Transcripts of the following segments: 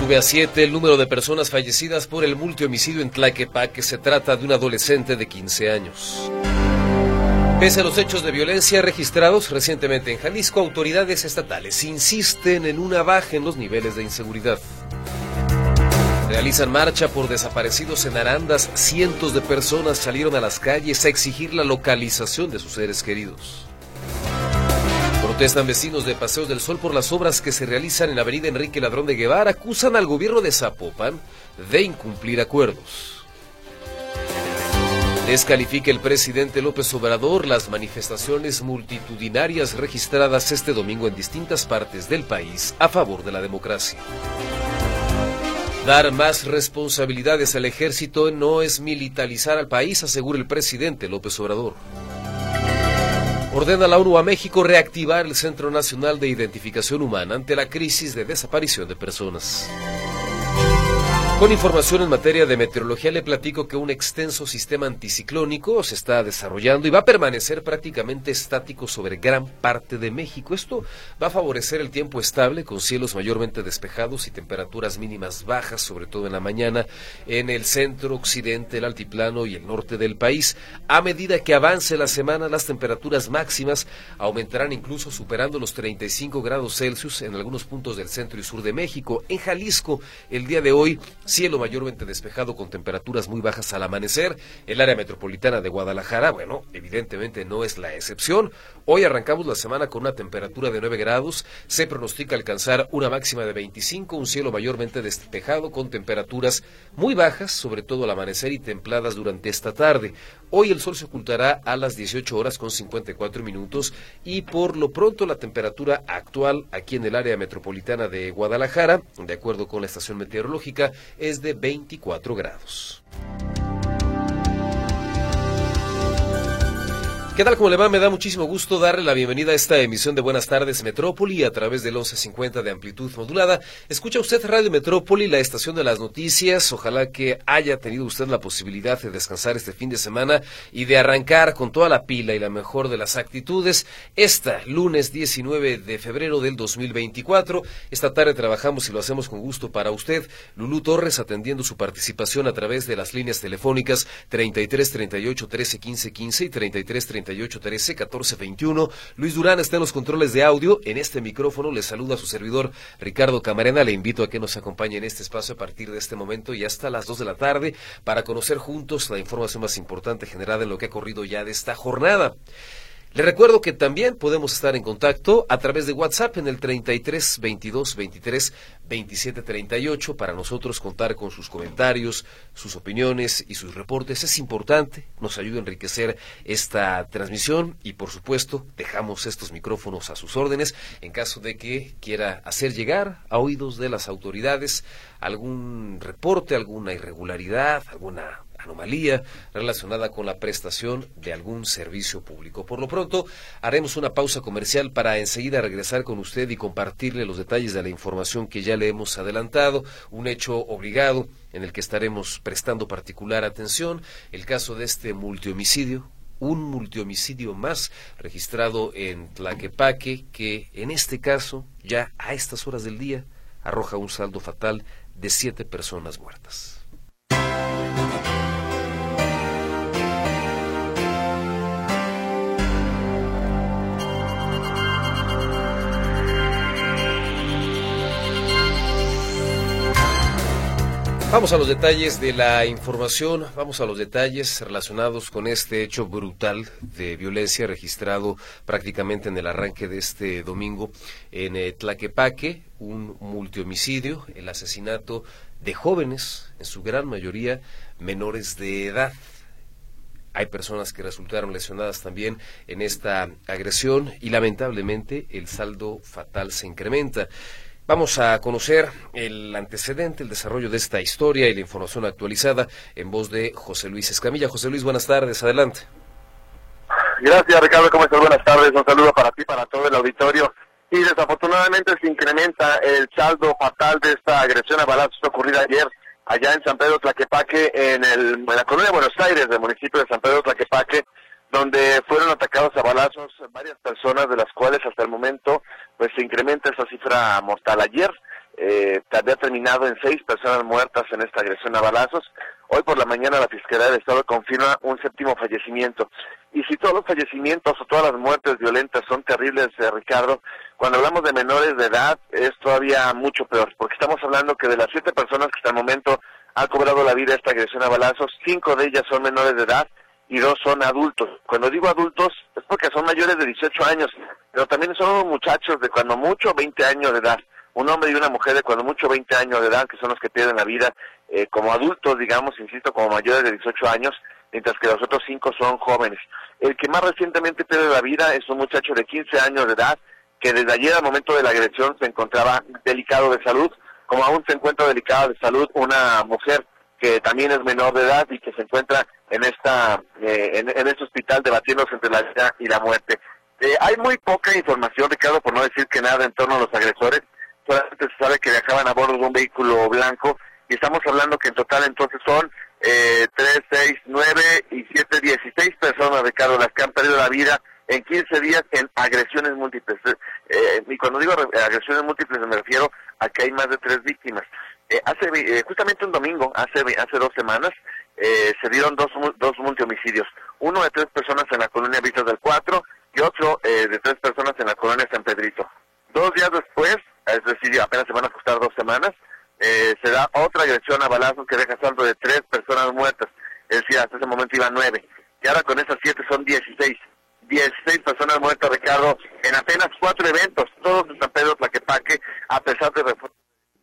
Sube a siete el número de personas fallecidas por el multihomicidio en Tlaquepaque. Se trata de un adolescente de 15 años. Pese a los hechos de violencia registrados recientemente en Jalisco, autoridades estatales insisten en una baja en los niveles de inseguridad. Realizan marcha por desaparecidos en Arandas. Cientos de personas salieron a las calles a exigir la localización de sus seres queridos. Protestan vecinos de Paseos del Sol por las obras que se realizan en la avenida Enrique Ladrón de Guevara. Acusan al gobierno de Zapopan de incumplir acuerdos. Descalifica el presidente López Obrador las manifestaciones multitudinarias registradas este domingo en distintas partes del país a favor de la democracia. Dar más responsabilidades al ejército no es militarizar al país, asegura el presidente López Obrador. Ordena la ONU a México reactivar el Centro Nacional de Identificación Humana ante la crisis de desaparición de personas. Con información en materia de meteorología le platico que un extenso sistema anticiclónico se está desarrollando y va a permanecer prácticamente estático sobre gran parte de México. Esto va a favorecer el tiempo estable con cielos mayormente despejados y temperaturas mínimas bajas, sobre todo en la mañana, en el centro, occidente, el altiplano y el norte del país. A medida que avance la semana, las temperaturas máximas aumentarán incluso superando los 35 grados Celsius en algunos puntos del centro y sur de México. En Jalisco, el día de hoy, cielo mayormente despejado con temperaturas muy bajas al amanecer. El área metropolitana de Guadalajara, bueno, evidentemente no es la excepción. Hoy arrancamos la semana con una temperatura de 9 grados. Se pronostica alcanzar una máxima de 25, un cielo mayormente despejado con temperaturas muy bajas, sobre todo al amanecer y templadas durante esta tarde. Hoy el sol se ocultará a las 18 horas con 54 minutos y por lo pronto la temperatura actual aquí en el área metropolitana de Guadalajara, de acuerdo con la estación meteorológica, es de 24 grados. ¿Qué tal? ¿Cómo le va? Me da muchísimo gusto darle la bienvenida a esta emisión de Buenas tardes Metrópoli a través del 1150 de amplitud modulada. Escucha usted Radio Metrópoli, la estación de las noticias. Ojalá que haya tenido usted la posibilidad de descansar este fin de semana y de arrancar con toda la pila y la mejor de las actitudes. Esta lunes 19 de febrero del 2024. Esta tarde trabajamos y lo hacemos con gusto para usted. Lulú Torres atendiendo su participación a través de las líneas telefónicas 33 38 13 15 15 y 33 38 13 14 21. Luis Durán está en los controles de audio. En este micrófono le saluda a su servidor Ricardo Camarena. Le invito a que nos acompañe en este espacio a partir de este momento y hasta las 2 de la tarde para conocer juntos la información más importante generada en lo que ha corrido ya de esta jornada. Le recuerdo que también podemos estar en contacto a través de WhatsApp en el 33 22 23 27 38 para nosotros contar con sus comentarios, sus opiniones y sus reportes. Es importante, nos ayuda a enriquecer esta transmisión y por supuesto dejamos estos micrófonos a sus órdenes en caso de que quiera hacer llegar a oídos de las autoridades algún reporte, alguna irregularidad, alguna anomalía relacionada con la prestación de algún servicio público. Por lo pronto, haremos una pausa comercial para enseguida regresar con usted y compartirle los detalles de la información que ya le hemos adelantado, un hecho obligado en el que estaremos prestando particular atención, el caso de este multihomicidio, un multihomicidio más registrado en Tlaquepaque, que en este caso, ya a estas horas del día, arroja un saldo fatal de siete personas muertas. Vamos a los detalles de la información, vamos a los detalles relacionados con este hecho brutal de violencia registrado prácticamente en el arranque de este domingo en eh, Tlaquepaque, un multihomicidio, el asesinato de jóvenes, en su gran mayoría menores de edad. Hay personas que resultaron lesionadas también en esta agresión y lamentablemente el saldo fatal se incrementa. Vamos a conocer el antecedente, el desarrollo de esta historia y la información actualizada en voz de José Luis Escamilla. José Luis, buenas tardes, adelante. Gracias, Ricardo. ¿Cómo estás? Buenas tardes. Un saludo para ti, para todo el auditorio. Y desafortunadamente se incrementa el saldo fatal de esta agresión a balazos ocurrida ayer allá en San Pedro Tlaquepaque, en, el, en la colonia de Buenos Aires, del municipio de San Pedro Tlaquepaque, donde fueron atacados a balazos varias personas, de las cuales hasta el momento pues se incrementa esa cifra mortal. Ayer eh, había terminado en seis personas muertas en esta agresión a balazos. Hoy por la mañana la Fiscalía del Estado confirma un séptimo fallecimiento. Y si todos los fallecimientos o todas las muertes violentas son terribles, eh, Ricardo, cuando hablamos de menores de edad es todavía mucho peor, porque estamos hablando que de las siete personas que hasta el momento han cobrado la vida esta agresión a balazos, cinco de ellas son menores de edad y dos son adultos. Cuando digo adultos es porque son mayores de 18 años, pero también son muchachos de cuando mucho 20 años de edad un hombre y una mujer de cuando mucho 20 años de edad, que son los que pierden la vida eh, como adultos, digamos, insisto, como mayores de 18 años, mientras que los otros cinco son jóvenes. El que más recientemente pierde la vida es un muchacho de 15 años de edad, que desde ayer al momento de la agresión se encontraba delicado de salud, como aún se encuentra delicada de salud una mujer que también es menor de edad y que se encuentra en esta eh, en, este hospital debatiéndose entre la vida y la muerte. Eh, hay muy poca información, Ricardo, por no decir que nada en torno a los agresores solamente se sabe que viajaban a bordo de un vehículo blanco y estamos hablando que en total entonces son eh, 3, 6, 9 y 7, 16 personas, Ricardo, las que han perdido la vida en 15 días en agresiones múltiples. Eh, y cuando digo agresiones múltiples me refiero a que hay más de tres víctimas. Eh, hace eh, justamente un domingo, hace hace dos semanas, eh, se dieron dos, dos multihomicidios. Uno de tres personas en la colonia Vistas del 4 y otro eh, de tres personas en la colonia San Pedrito. Dos días después, es decir, apenas se van a costar dos semanas, eh, se da otra agresión a balazos que deja saldo de tres personas muertas, es decir, hasta ese momento iban nueve, y ahora con esas siete son dieciséis. Dieciséis personas muertas, Ricardo, en apenas cuatro eventos, todos en San Pedro Tlaquepaque, a pesar de,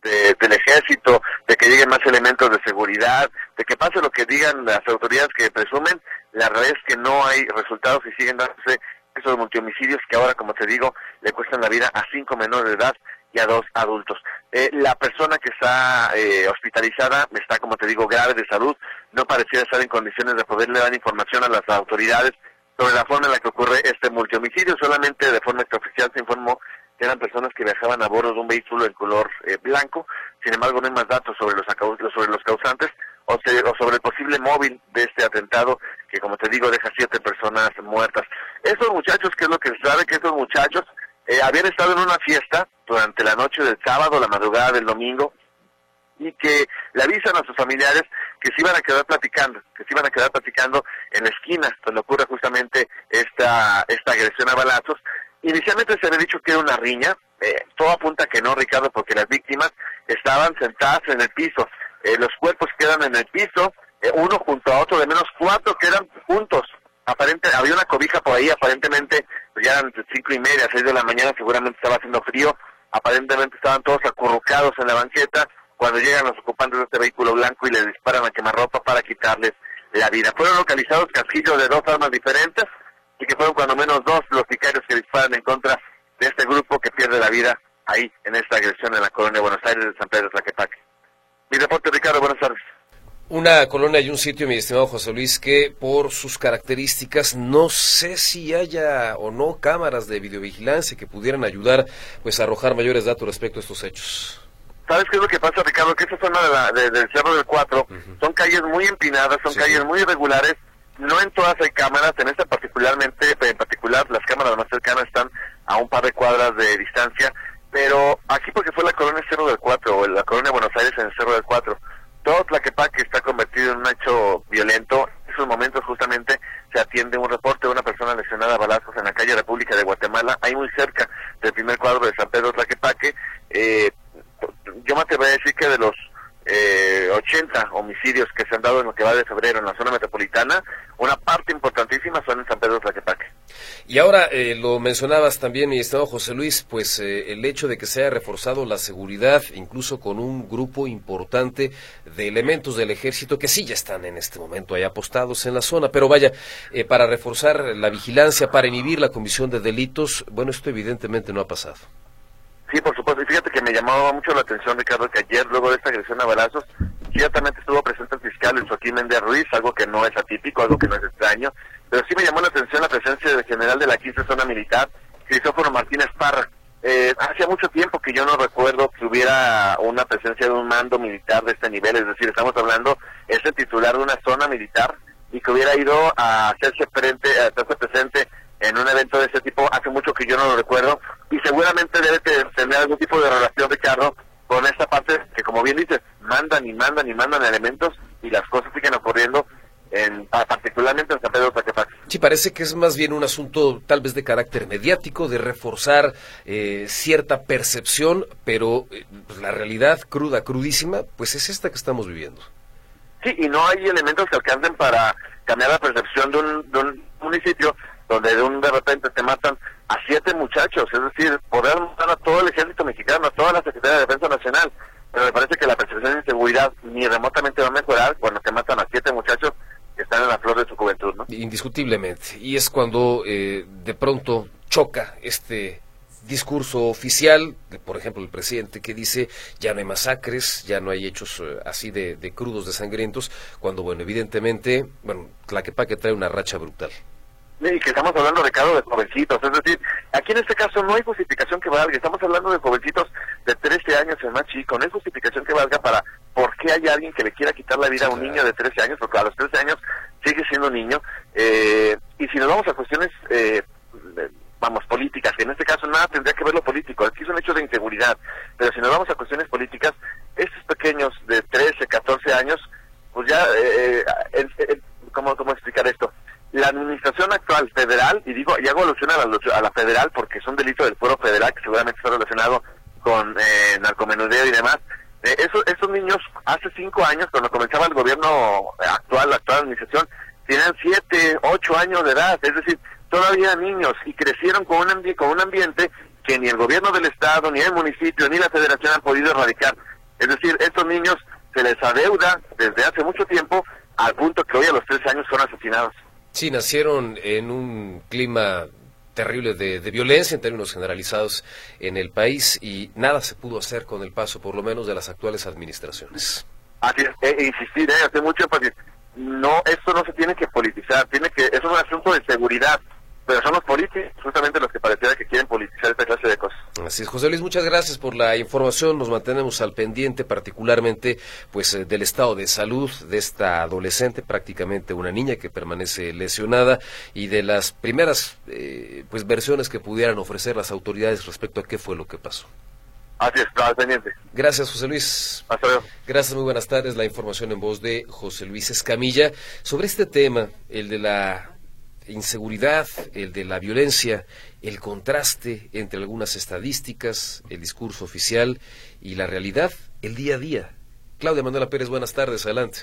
de, del ejército, de que lleguen más elementos de seguridad, de que pase lo que digan las autoridades que presumen, la realidad es que no hay resultados y siguen dándose esos multihomicidios que ahora, como te digo, le cuestan la vida a cinco menores de edad y a dos adultos. Eh, la persona que está eh, hospitalizada está, como te digo, grave de salud, no parecía estar en condiciones de poderle dar información a las autoridades sobre la forma en la que ocurre este multihomicidio, solamente de forma extraoficial se informó eran personas que viajaban a bordo de un vehículo en color eh, blanco, sin embargo no hay más datos sobre los, sobre los causantes o, o sobre el posible móvil de este atentado que como te digo deja siete personas muertas. Estos muchachos, ¿qué es lo que se sabe? Que estos muchachos eh, habían estado en una fiesta durante la noche del sábado, la madrugada del domingo, y que le avisan a sus familiares que se iban a quedar platicando, que se iban a quedar platicando en la esquina donde ocurre justamente esta, esta agresión a balazos. Inicialmente se había dicho que era una riña, eh, todo apunta que no, Ricardo, porque las víctimas estaban sentadas en el piso, eh, los cuerpos quedan en el piso, eh, uno junto a otro, de menos cuatro quedan juntos. Aparente, había una cobija por ahí, aparentemente pues ya eran cinco y media, seis de la mañana, seguramente estaba haciendo frío, aparentemente estaban todos acurrucados en la banqueta cuando llegan los ocupantes de este vehículo blanco y le disparan a quemarropa para quitarles la vida. Fueron localizados casquillos de dos armas diferentes y que fueron cuando menos dos los sicarios que disparan en contra de este grupo que pierde la vida ahí en esta agresión en la colonia de Buenos Aires de San Pedro de Tlaquepaque. Mi reporte, Ricardo, buenas tardes. Una colonia y un sitio, mi estimado José Luis, que por sus características no sé si haya o no cámaras de videovigilancia que pudieran ayudar pues a arrojar mayores datos respecto a estos hechos. ¿Sabes qué es lo que pasa, Ricardo? Que esta zona de la, del Cerro del Cuatro son calles muy empinadas, son calles muy irregulares. No en todas hay cámaras, en esta particularmente, en particular las cámaras más cercanas están a un par de cuadras de distancia pero aquí porque fue la colonia Cerro del Cuatro, o la colonia Buenos Aires en el Cerro del Cuatro, todo Tlaquepaque está convertido en un hecho violento. En esos momentos justamente se atiende un reporte de una persona lesionada a balazos en la calle República de Guatemala, ahí muy cerca del primer cuadro de San Pedro Tlaquepaque. Eh, yo me atrevería a decir que de los eh, 80 homicidios que se han dado en lo que va de febrero en la zona metropolitana, una parte importantísima son en San Pedro Tlaquepaque. Y ahora eh, lo mencionabas también, mi estado José Luis, pues eh, el hecho de que se haya reforzado la seguridad, incluso con un grupo importante de elementos del ejército que sí ya están en este momento ahí apostados en la zona, pero vaya, eh, para reforzar la vigilancia, para inhibir la comisión de delitos, bueno, esto evidentemente no ha pasado. Sí, por supuesto. Y fíjate que me llamaba mucho la atención, Ricardo, que ayer, luego de esta agresión a balazos, ciertamente estuvo presente el fiscal Joaquín Méndez Ruiz, algo que no es atípico, algo que no es extraño, pero sí me llamó la atención la presencia del general de la 15 Zona Militar, Cristóforo Martínez Parra. Eh, hacía mucho tiempo que yo no recuerdo que hubiera una presencia de un mando militar de este nivel, es decir, estamos hablando, es el titular de una zona militar y que hubiera ido a hacerse, frente, a hacerse presente en un evento de ese tipo, hace mucho que yo no lo recuerdo, y seguramente debe tener algún tipo de relación, Ricardo, con esta parte que, como bien dices, mandan y mandan y mandan elementos y las cosas siguen ocurriendo en, particularmente en San Pedro Tlaquepaque. Sí, parece que es más bien un asunto tal vez de carácter mediático, de reforzar eh, cierta percepción, pero eh, pues, la realidad cruda, crudísima, pues es esta que estamos viviendo. Sí, y no hay elementos que alcancen para cambiar la percepción de un, de un municipio donde de, un, de repente te matan a siete muchachos, es decir, poder matar a todo el ejército mexicano, a toda la Secretaría de Defensa Nacional, pero me parece que la percepción de inseguridad ni remotamente va a mejorar cuando te matan a siete muchachos que están en la flor de su juventud, ¿no? Indiscutiblemente. Y es cuando eh, de pronto choca este discurso oficial, de, por ejemplo, el presidente que dice ya no hay masacres, ya no hay hechos eh, así de, de, crudos, de sangrientos, cuando, bueno, evidentemente, bueno, Tlaquepaque trae una racha brutal. Y que estamos hablando, Ricardo, de jovencitos. Es decir, aquí en este caso no hay justificación que valga. Estamos hablando de jovencitos de 13 años, el más chico. No hay justificación que valga para por qué hay alguien que le quiera quitar la vida a un niño de 13 años, porque a los 13 años sigue siendo niño. Eh, y si nos vamos a cuestiones, eh, vamos, políticas, que en este caso nada tendría que ver lo político. Aquí es un hecho de inseguridad. Pero si nos vamos a cuestiones políticas, estos pequeños de 13, 14 años, pues ya, eh, eh, ¿cómo, ¿cómo explicar esto? La administración actual federal, y digo, y hago alusión a la, a la federal porque es un delito del fuero federal que seguramente está relacionado con eh, narcomenudeo y demás, eh, eso, esos niños hace cinco años, cuando comenzaba el gobierno actual, la actual administración, tenían siete, ocho años de edad, es decir, todavía niños y crecieron con un, con un ambiente que ni el gobierno del estado, ni el municipio, ni la federación han podido erradicar. Es decir, estos niños se les adeuda desde hace mucho tiempo al punto que hoy a los tres años son asesinados. Sí, nacieron en un clima terrible de, violencia en términos generalizados en el país y nada se pudo hacer con el paso, por lo menos, de las actuales administraciones. Así es, e, insistir, eh, hace mucho énfasis. No, esto no se tiene que politizar, tiene que, es un asunto de seguridad pero son los políticos justamente los que pareciera que quieren politizar esta clase de cosas. Así es, José Luis, muchas gracias por la información. Nos mantenemos al pendiente, particularmente pues eh, del estado de salud de esta adolescente, prácticamente una niña que permanece lesionada y de las primeras eh, pues versiones que pudieran ofrecer las autoridades respecto a qué fue lo que pasó. Así es, al pendiente. Gracias, José Luis. Hasta luego. Gracias, muy buenas tardes. La información en voz de José Luis Escamilla sobre este tema, el de la inseguridad, el de la violencia, el contraste entre algunas estadísticas, el discurso oficial y la realidad, el día a día. Claudia Manuela Pérez, buenas tardes, adelante.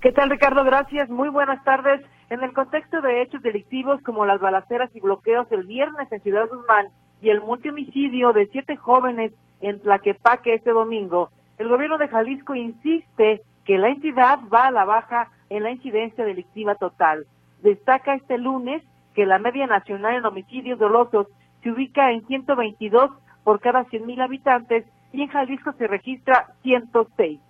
¿Qué tal, Ricardo? Gracias, muy buenas tardes. En el contexto de hechos delictivos como las balaceras y bloqueos el viernes en Ciudad Guzmán y el multihomicidio de siete jóvenes en Tlaquepaque este domingo, el gobierno de Jalisco insiste que la entidad va a la baja en la incidencia delictiva total. Destaca este lunes que la media nacional en homicidios dolosos se ubica en 122 por cada 100.000 habitantes y en Jalisco se registra 106.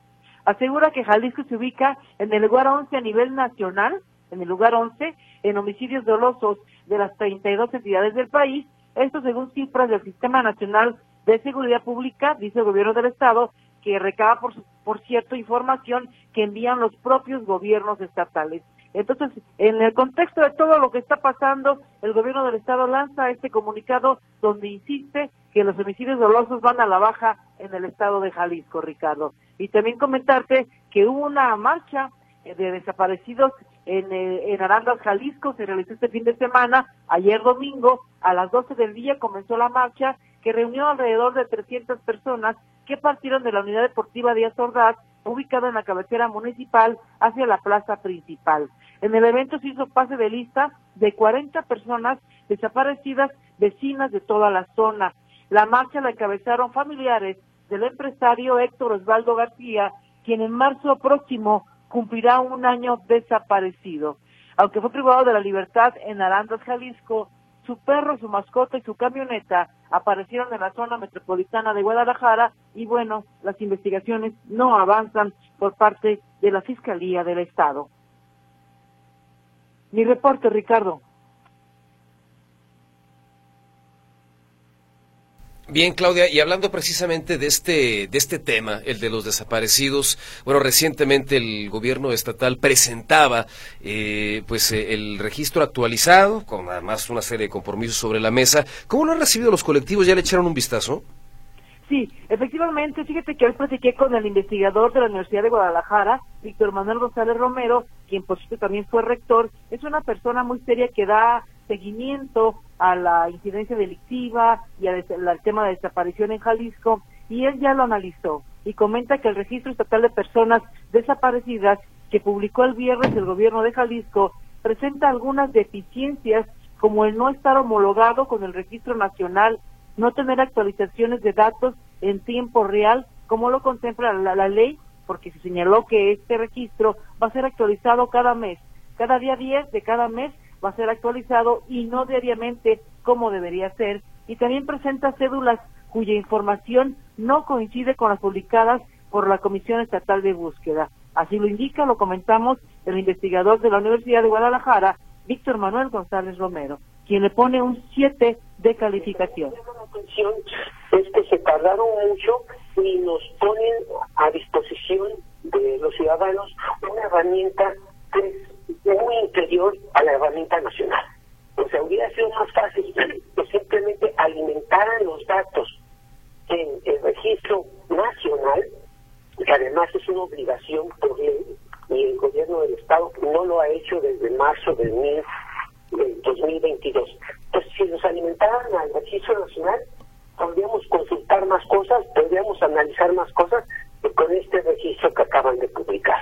Asegura que Jalisco se ubica en el lugar 11 a nivel nacional, en el lugar 11 en homicidios dolosos de las 32 entidades del país, esto según cifras del Sistema Nacional de Seguridad Pública, dice el gobierno del Estado, que recaba, por, por cierto, información que envían los propios gobiernos estatales. Entonces, en el contexto de todo lo que está pasando, el gobierno del estado lanza este comunicado donde insiste que los homicidios dolosos van a la baja en el estado de Jalisco, Ricardo. Y también comentarte que hubo una marcha eh, de desaparecidos en, eh, en Arandas, Jalisco, se realizó este fin de semana, ayer domingo, a las 12 del día comenzó la marcha que reunió alrededor de 300 personas que partieron de la unidad deportiva Díaz Ordaz, ubicada en la cabecera municipal, hacia la plaza principal. En el evento se hizo pase de lista de 40 personas desaparecidas, vecinas de toda la zona. La marcha la encabezaron familiares del empresario Héctor Osvaldo García, quien en marzo próximo cumplirá un año desaparecido. Aunque fue privado de la libertad en Arandas, Jalisco, su perro, su mascota y su camioneta aparecieron en la zona metropolitana de Guadalajara y bueno, las investigaciones no avanzan por parte de la Fiscalía del Estado. Mi reporte, Ricardo. Bien, Claudia, y hablando precisamente de este, de este tema, el de los desaparecidos, bueno, recientemente el gobierno estatal presentaba eh, pues eh, el registro actualizado, con además una serie de compromisos sobre la mesa. ¿Cómo lo han recibido los colectivos? ¿Ya le echaron un vistazo? Sí, efectivamente, fíjate que hoy platiqué con el investigador de la Universidad de Guadalajara, Víctor Manuel González Romero, quien por cierto también fue rector, es una persona muy seria que da seguimiento a la incidencia delictiva y al tema de desaparición en Jalisco y él ya lo analizó y comenta que el registro estatal de personas desaparecidas que publicó el viernes el gobierno de Jalisco presenta algunas deficiencias como el no estar homologado con el registro nacional, no tener actualizaciones de datos en tiempo real como lo contempla la, la ley, porque se señaló que este registro va a ser actualizado cada mes, cada día 10 de cada mes va a ser actualizado y no diariamente como debería ser. Y también presenta cédulas cuya información no coincide con las publicadas por la Comisión Estatal de Búsqueda. Así lo indica, lo comentamos, el investigador de la Universidad de Guadalajara, Víctor Manuel González Romero, quien le pone un 7 de calificación. Es que se tardaron mucho y nos ponen a disposición de los ciudadanos una herramienta muy inferior a la herramienta nacional. O sea, hubiera sido más fácil que simplemente alimentaran los datos en el registro nacional, que además es una obligación por ley, y el gobierno del Estado no lo ha hecho desde marzo del, 2022. Entonces, si nos alimentaran al registro nacional, podríamos consultar más cosas, podríamos analizar más cosas con este registro que acaban de publicar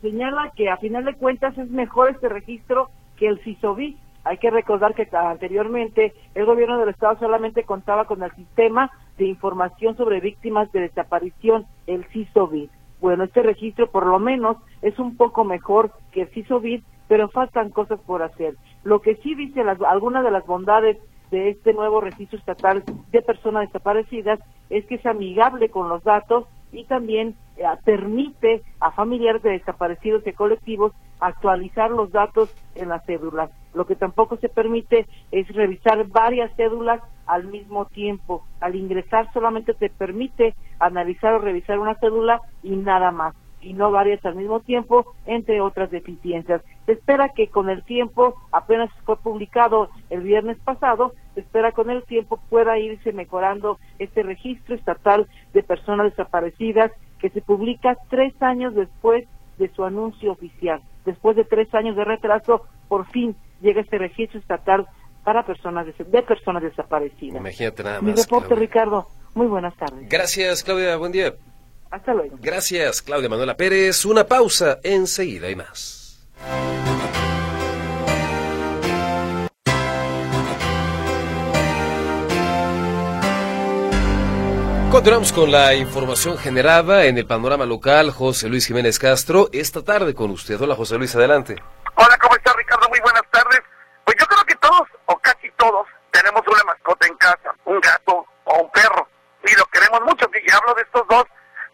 señala que a final de cuentas es mejor este registro que el CISOBI. Hay que recordar que anteriormente el gobierno del estado solamente contaba con el sistema de información sobre víctimas de desaparición, el CISOBI. Bueno, este registro por lo menos es un poco mejor que el CISOBI, pero faltan cosas por hacer. Lo que sí dice algunas de las bondades de este nuevo registro estatal de personas desaparecidas es que es amigable con los datos y también eh, permite a familiares de desaparecidos y colectivos actualizar los datos en las cédulas. Lo que tampoco se permite es revisar varias cédulas al mismo tiempo. Al ingresar solamente se permite analizar o revisar una cédula y nada más y no varias al mismo tiempo, entre otras deficiencias. Se espera que con el tiempo, apenas fue publicado el viernes pasado, se espera con el tiempo pueda irse mejorando este registro estatal de personas desaparecidas que se publica tres años después de su anuncio oficial. Después de tres años de retraso, por fin llega este registro estatal para personas de, personas desaparecidas. Imagínate nada más. Mi reporte, Ricardo. Muy buenas tardes. Gracias, Claudia. Buen día. Hasta luego. Gracias, Claudia Manuela Pérez. Una pausa, enseguida y más. Continuamos con la información generada en el panorama local. José Luis Jiménez Castro, esta tarde con usted. Hola, José Luis, adelante. Hola, ¿cómo está Ricardo? Muy buenas tardes. Pues yo creo que todos, o casi todos, tenemos una mascota en casa, un gato o un perro. Y lo queremos mucho. Y hablo de estos dos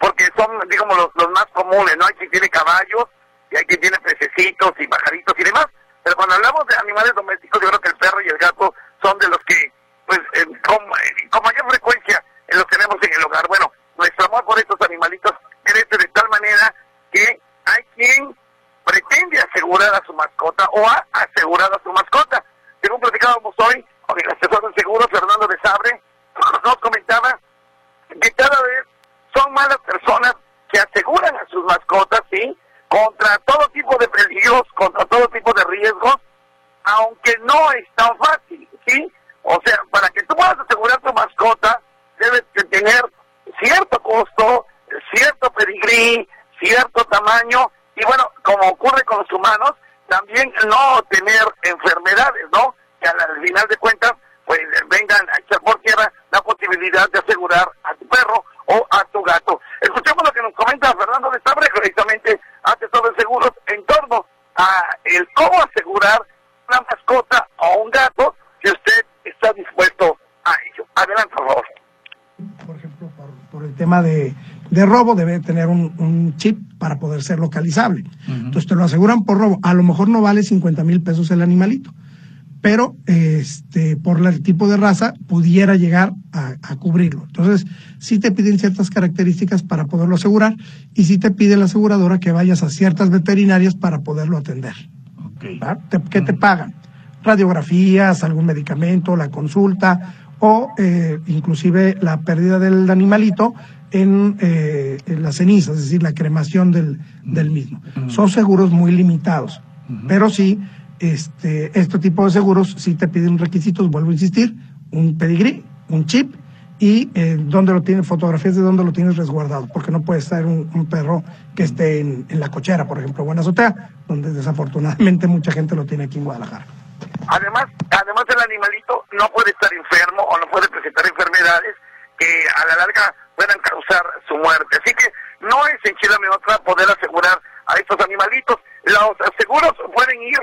porque son, digamos, los, más comunes, ¿no? Hay quien tiene caballos y hay quien tiene pececitos y pajaritos y demás. Pero cuando hablamos de animales domésticos, yo creo que el perro y el gato son de los que, pues, con, con mayor frecuencia los tenemos en el hogar. Bueno, nuestro amor por estos animalitos crece de tal manera que hay quien pretende asegurar a su mascota o ha asegurado a su mascota. Según platicábamos hoy con el asesor de seguros, Fernando de Sabre, nos comentaba que cada vez son malas personas que aseguran a sus mascotas, ¿sí? Contra todo tipo de peligros, contra todo tipo de riesgos, aunque no es tan fácil, ¿sí? O sea, para que tú puedas asegurar tu mascota, debes de tener cierto costo, cierto pedigrí, cierto tamaño, y bueno, como ocurre con los humanos, también no tener enfermedades, ¿no? Que al final de cuentas, pues vengan a echar por tierra la posibilidad de asegurar a tu perro o a tu gato. Escuchemos lo que nos comenta Fernando de Sabre, precisamente asesor de seguros, en torno a el cómo asegurar una mascota o un gato que usted tema robo debe tener un, chip para poder ser localizable. Entonces te lo aseguran por robo. A lo mejor no vale 50 mil pesos el animalito, pero este, por el tipo de raza pudiera llegar a, cubrirlo. Entonces, sí te piden ciertas características para poderlo asegurar y sí te pide la aseguradora que vayas a ciertas veterinarias para poderlo atender. ¿Qué te pagan? Radiografías, algún medicamento, la consulta o eh, inclusive la pérdida del animalito en, eh, en, las cenizas, es decir, la cremación del, del mismo. Son seguros muy limitados, pero sí, este, este tipo de seguros sí te piden requisitos, vuelvo a insistir, un pedigrí, un chip y eh, dónde lo tienes, fotografías de dónde lo tienes resguardado, porque no puede estar un, un perro que esté en, en, la cochera, por ejemplo, o en azotea, donde desafortunadamente mucha gente lo tiene aquí en Guadalajara. Además, además el animalito no puede estar enfermo o no puede presentar enfermedades que a la larga puedan causar su muerte. Así que no es en Chile otra poder asegurar a estos animalitos. Los seguros pueden ir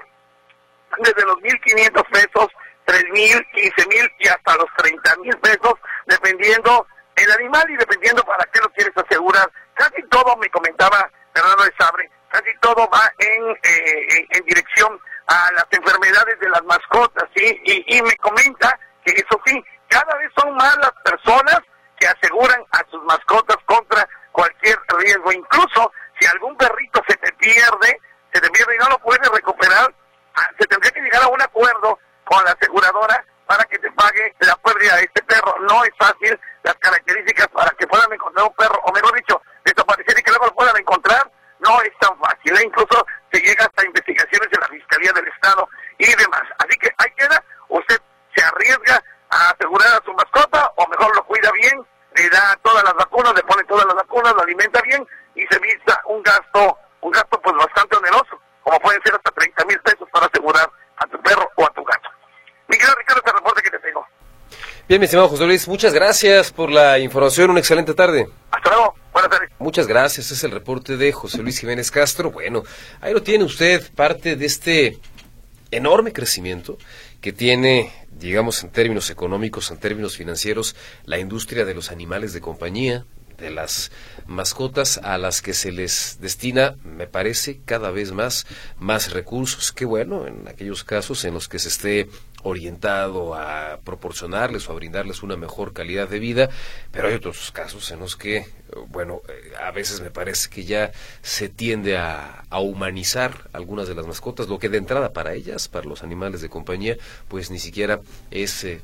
desde los 1.500 pesos, 3.000, 15.000 y hasta los 30.000 pesos, dependiendo el animal y dependiendo para qué lo quieres asegurar. Casi todo, me comentaba Fernando de Sabre, casi todo va en, eh, en dirección a las enfermedades de las mascotas, ¿sí? Y, y me comenta que eso sí, cada vez son más las personas que aseguran sus mascotas contra cualquier riesgo. Incluso si algún perrito se te pierde, se te pierde y no lo puedes recuperar, ah, se tendría que llegar a un acuerdo con la aseguradora para que te pague la pérdida de este perro. No es fácil las características para que puedan encontrar un perro, o mejor dicho, desaparecer y que luego lo puedan encontrar, no es tan fácil. E incluso se llega hasta investigaciones de la Fiscalía del Estado y demás. Así que ahí queda, usted se arriesga a asegurar a su mascota o mejor lo cuida bien, le da todas las vacunas, le pone todas las vacunas, lo alimenta bien y se vista un gasto, un gasto pues bastante oneroso, como pueden ser hasta 30 mil pesos para asegurar a tu perro o a tu gato. Miguel Ricardo, este reporte que te tengo. Bien, mi estimado José Luis, muchas gracias por la información, una excelente tarde. Hasta luego. Buenas tardes. Muchas gracias. Es el reporte de José Luis Jiménez Castro. Bueno, ahí lo tiene usted, parte de este enorme crecimiento que tiene, digamos, en términos económicos, en términos financieros, la industria de los animales de compañía, de las mascotas a las que se les destina, me parece, cada vez más, más recursos. Qué bueno, en aquellos casos en los que se esté orientado a proporcionarles o a brindarles una mejor calidad de vida, pero hay otros casos en los que, bueno, eh, a veces me parece que ya se tiende a, a, humanizar algunas de las mascotas, lo que de entrada para ellas, para los animales de compañía, pues ni siquiera es eh,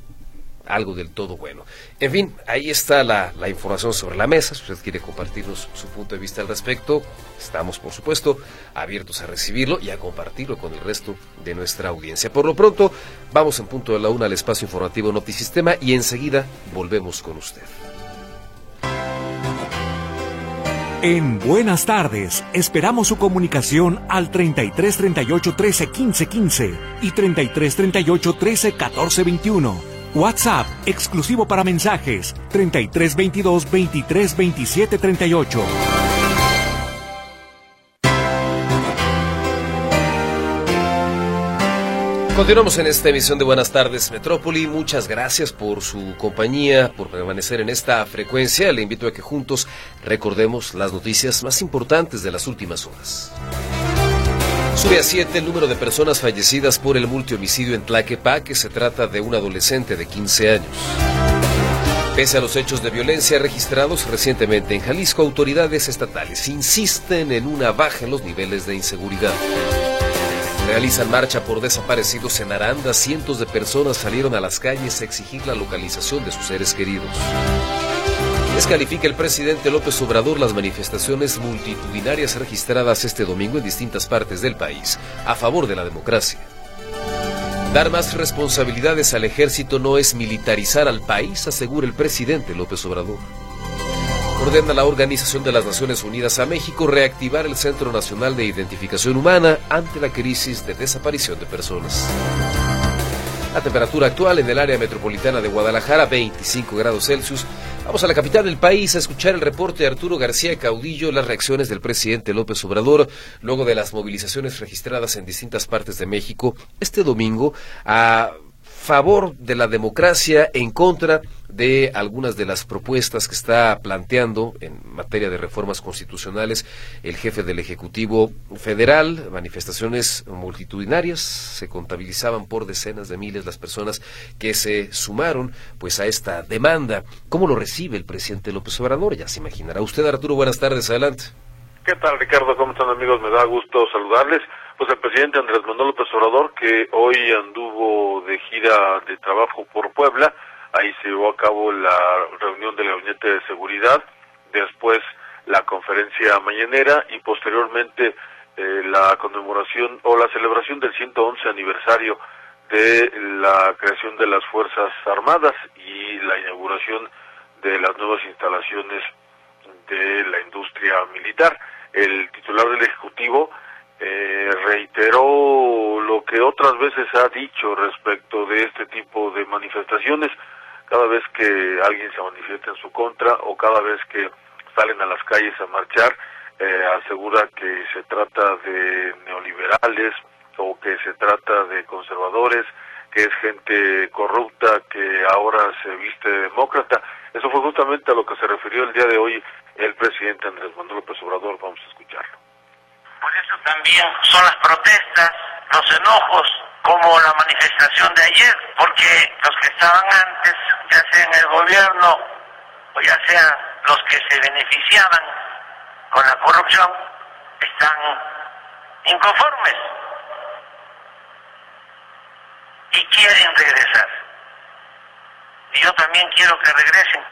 algo del todo bueno. En fin, ahí está la, la, información sobre la mesa. Si usted quiere compartirnos su punto de vista al respecto, estamos, por supuesto, abiertos a recibirlo y a compartirlo con el resto de nuestra audiencia. Por lo pronto, vamos en punto de la una al espacio informativo Notisistema y enseguida volvemos con usted. En Buenas tardes, esperamos su comunicación al 33 38 13 15 15 y 33 38 13 14 21 WhatsApp exclusivo para mensajes 3322 23 27 38. Continuamos en esta emisión de Buenas tardes Metrópoli. Muchas gracias por su compañía, por permanecer en esta frecuencia. Le invito a que juntos recordemos las noticias más importantes de las últimas horas. Sube a 7 el número de personas fallecidas por el multihomicidio en Tlaquepaque. Se trata de un adolescente de 15 años. Pese a los hechos de violencia registrados recientemente en Jalisco, autoridades estatales insisten en una baja en los niveles de inseguridad. Realizan marcha por desaparecidos en Aranda. Cientos de personas salieron a las calles a exigir la localización de sus seres queridos. Descalifica el presidente López Obrador las manifestaciones multitudinarias registradas este domingo en distintas partes del país a favor de la democracia. Dar más responsabilidades al ejército no es militarizar al país, asegura el presidente López Obrador. Ordena la Organización de las Naciones Unidas a México reactivar el Centro Nacional de Identificación Humana ante la crisis de desaparición de personas. La temperatura actual en el área metropolitana de Guadalajara, 25 grados Celsius. Vamos a la capital del país a escuchar el reporte de Arturo García Caudillo, las reacciones del presidente López Obrador luego de las movilizaciones registradas en distintas partes de México. Este domingo a favor de la democracia, en contra de algunas de las propuestas que está planteando en materia de reformas constitucionales el jefe del Ejecutivo Federal, manifestaciones multitudinarias, se contabilizaban por decenas de miles las personas que se sumaron pues a esta demanda. ¿Cómo lo recibe el presidente López Obrador? Ya se imaginará usted, Arturo, buenas tardes, adelante. ¿Qué tal, Ricardo? ¿Cómo están, amigos? Me da gusto saludarles. Pues el presidente Andrés Manuel López Obrador, que hoy anduvo de gira de trabajo por Puebla, ahí se llevó a cabo la reunión del Gabinete de Seguridad, después la conferencia mañanera y posteriormente eh, la conmemoración o la celebración del 111 aniversario de la creación de las Fuerzas Armadas y la inauguración de las nuevas instalaciones de la industria militar. El titular del Ejecutivo eh, reiteró lo que otras veces ha dicho respecto de este tipo de manifestaciones. Cada vez que alguien se manifiesta en su contra o cada vez que salen a las calles a marchar, eh, asegura que se trata de neoliberales o que se trata de conservadores, que es gente corrupta que ahora se viste demócrata. Eso fue justamente a lo que se refirió el día de hoy el presidente Andrés Manuel López Obrador. Vamos a escucharlo. Por eso también son las protestas, los enojos, como la manifestación de ayer, porque los que estaban antes, ya sea en el gobierno o ya sean los que se beneficiaban con la corrupción, están inconformes y quieren regresar. Y yo también quiero que regresen,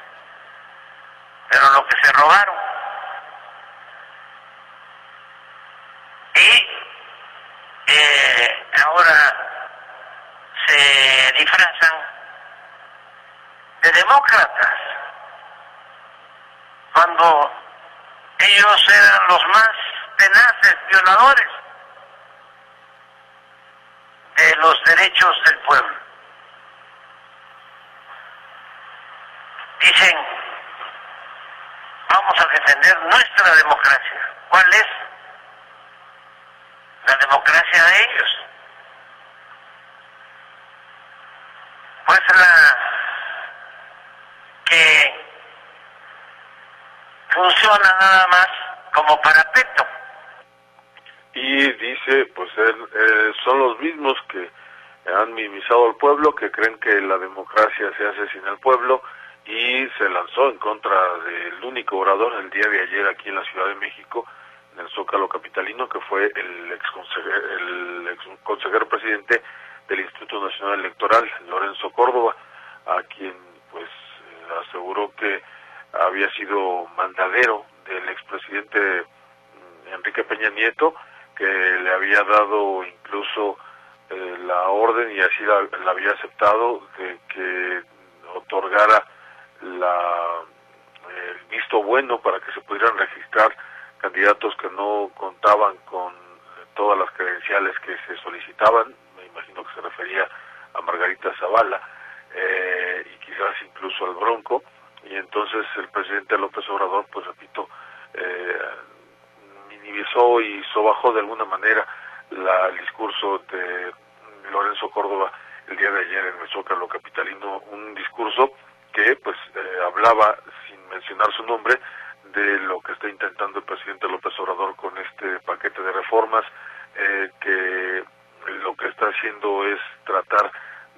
pero lo que se robaron y eh, ahora se disfrazan de demócratas cuando ellos eran los más tenaces violadores de los derechos del pueblo. Dicen, vamos a defender nuestra democracia. ¿Cuál es? la democracia de ellos. La que funciona nada más como parapeto. Y dice, pues él, eh, son los mismos que han minimizado al pueblo, que creen que la democracia se hace sin el pueblo y se lanzó en contra del único orador el día de ayer aquí en la Ciudad de México, en el Zócalo Capitalino, que fue el ex el ex consejero presidente del Instituto Nacional Electoral, Lorenzo Córdoba, a quien pues aseguró que había sido mandadero del expresidente mm, Enrique Peña Nieto, que le había dado incluso eh, la orden y así la, había aceptado de que otorgara la, el visto bueno para que se pudieran registrar candidatos que no contaban con todas las credenciales que se solicitaban, imagino que se refería a Margarita Zavala eh, y quizás incluso al Bronco, y entonces el presidente López Obrador, pues repito, eh, minimizó y sobajó de alguna manera la, el discurso de Lorenzo Córdoba el día de ayer en el Zócalo Capitalino, un discurso que pues eh, hablaba sin mencionar su nombre de lo que está intentando el presidente López Obrador con este paquete de reformas, eh, que lo que está haciendo es tratar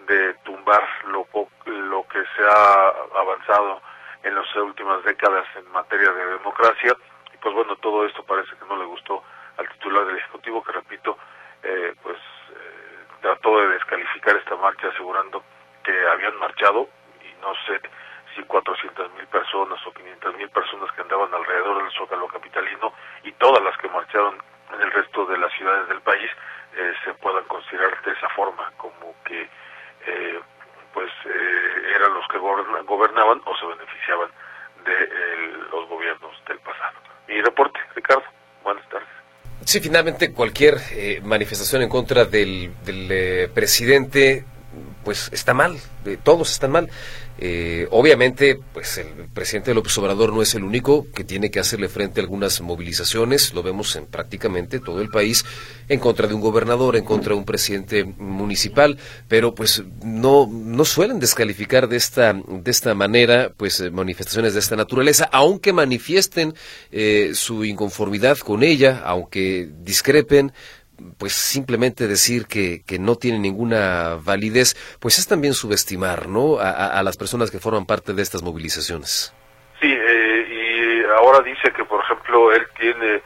de tumbar lo, lo que se ha avanzado en las últimas décadas en materia de democracia. Y pues bueno, todo esto parece que no le gustó al titular del Ejecutivo, que repito, eh, pues eh, trató de descalificar esta marcha asegurando que habían marchado, y no sé si 400 mil personas o 500 mil personas que andaban alrededor del Zócalo Capitalino y todas las que marcharon en el resto de las ciudades del país eh, se puedan considerar de esa forma, como que eh, pues eh, eran los que gobernaban o se beneficiaban de los gobiernos del pasado. Mi reporte, Ricardo. Buenas tardes. Sí, finalmente cualquier eh, manifestación en contra del, del eh, presidente pues está mal, todos están mal. Eh, obviamente, pues el presidente López Obrador no es el único que tiene que hacerle frente a algunas movilizaciones, lo vemos en prácticamente todo el país, en contra de un gobernador, en contra de un presidente municipal, pero pues no, no suelen descalificar de esta, de esta manera, pues eh, manifestaciones de esta naturaleza, aunque manifiesten eh, su inconformidad con ella, aunque discrepen, pues simplemente decir que, que, no tiene ninguna validez, pues es también subestimar, ¿no? A, las personas que forman parte de estas movilizaciones. Sí, eh, y ahora dice que, por ejemplo, él tiene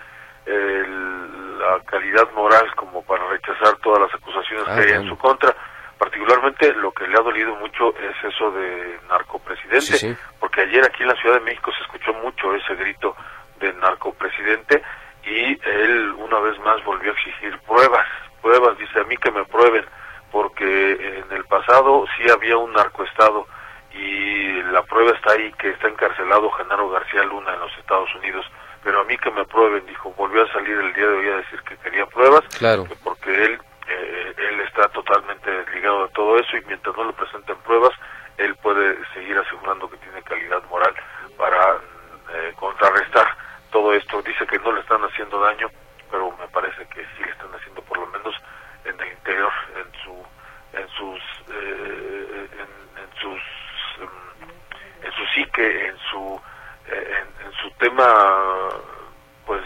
la calidad moral como para rechazar todas las acusaciones ah, que hay en su contra. Particularmente lo que le ha dolido mucho es eso de narcopresidente, porque ayer aquí en la Ciudad de México se escuchó mucho ese grito de narcopresidente y él una vez más volvió a exigir pruebas, pruebas, dice a mí que me prueben, porque en el pasado sí había un narcoestado y la prueba está ahí que está encarcelado Genaro García Luna en los Estados Unidos, pero a mí que me prueben, dijo, volvió a salir el día de hoy a decir que quería pruebas, claro. porque él, eh, él está totalmente ligado a todo eso y mientras no le presenten pruebas, él puede seguir asegurando que tiene calidad moral para eh, contrarrestar todo esto. Dice que no le están haciendo daño, pero me parece que sí le están haciendo por lo menos en el interior, en su, en sus, eh, en, sus, em, en su psique, en su, eh, en, su tema, pues,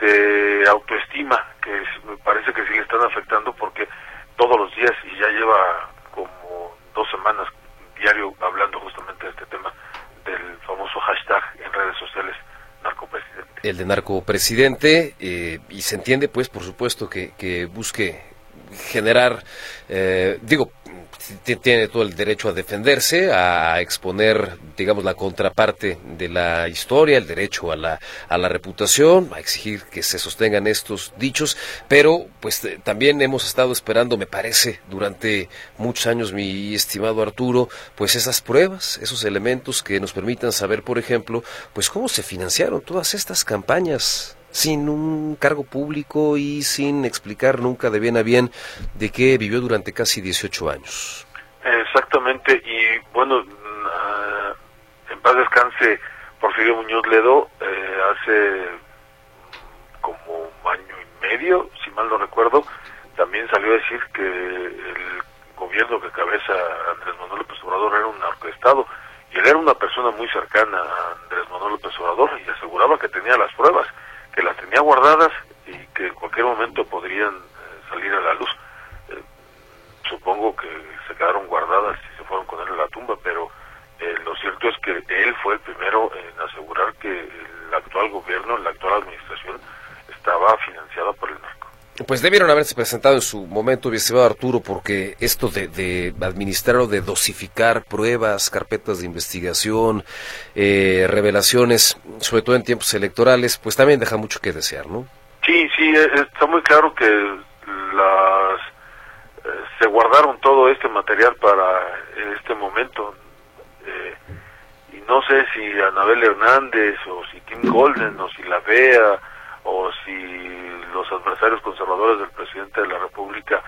de autoestima, que me parece que sí le están afectando porque todos los días y ya lleva como dos semanas diario hablando justamente de este tema del famoso hashtag en redes sociales el de narcopresidente, eh, y se entiende, pues, por supuesto, que, que busque generar, eh, digo, tiene todo el derecho a defenderse, a exponer, digamos, la contraparte de la historia, el derecho a la, a la reputación, a exigir que se sostengan estos dichos, pero pues eh, también hemos estado esperando, me parece, durante muchos años, mi estimado Arturo, pues esas pruebas, esos elementos que nos permitan saber, por ejemplo, pues cómo se financiaron todas estas campañas sin un cargo público y sin explicar nunca de bien a bien de qué vivió durante casi 18 años. Exactamente, y bueno, ah, en paz descanse Porfirio Muñoz Ledo, eh, hace como año y medio, si mal no recuerdo, también salió a decir que el gobierno que cabeza Andrés Manuel López Obrador era un narcoestado, y él era una persona muy cercana a Andrés Manuel López Obrador y aseguraba que tenía las pruebas que las tenía guardadas y que en cualquier momento podrían eh, salir a la luz. Eh, supongo que se quedaron guardadas y se fueron con él a la tumba, pero eh, lo cierto es que él fue el primero en asegurar que el actual gobierno, la actual administración, estaba financiada por el narco. Pues debieron haberse presentado en su momento, estimado Arturo, porque esto de, de administrar o de dosificar pruebas, carpetas de investigación, eh, revelaciones, sobre todo en tiempos electorales, pues también deja mucho que desear, ¿no? Sí, sí, eh, está muy claro que las eh, se guardaron todo este material para este momento. y no sé si Anabel Hernández o si Kim Golden o si la Vea o si los adversarios conservadores del presidente de la República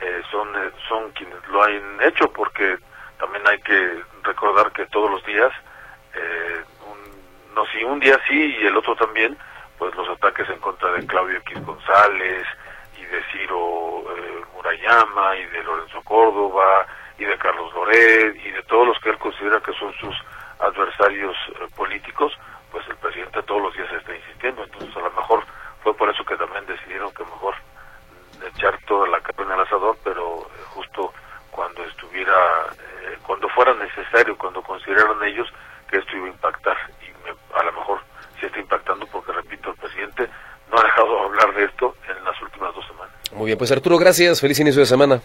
eh, son, eh, son quienes lo han hecho, porque también hay que recordar que todos los días, eh, no si un día sí y el otro también, pues los ataques en contra de Claudio X González y de Ciro Murayama y de Lorenzo Córdoba y de Carlos Loret y de todos los que él considera que son sus adversarios políticos, pues el presidente todos los días está insistiendo, entonces a lo mejor fue por eso que también decidieron que mejor echar toda la carne al asador, pero eh, justo cuando estuviera, eh, cuando fuera necesario, cuando consideraron ellos que esto iba a impactar, y a lo mejor sí está impactando porque, repito, el presidente no ha dejado de hablar de esto en las últimas dos semanas. Muy bien, pues Arturo, gracias, feliz inicio de semana.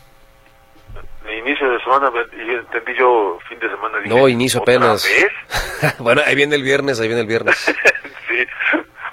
Inicio de semana, entendí yo fin de semana. no, inicio apenas. bueno, ahí viene el viernes, ahí viene el viernes. sí,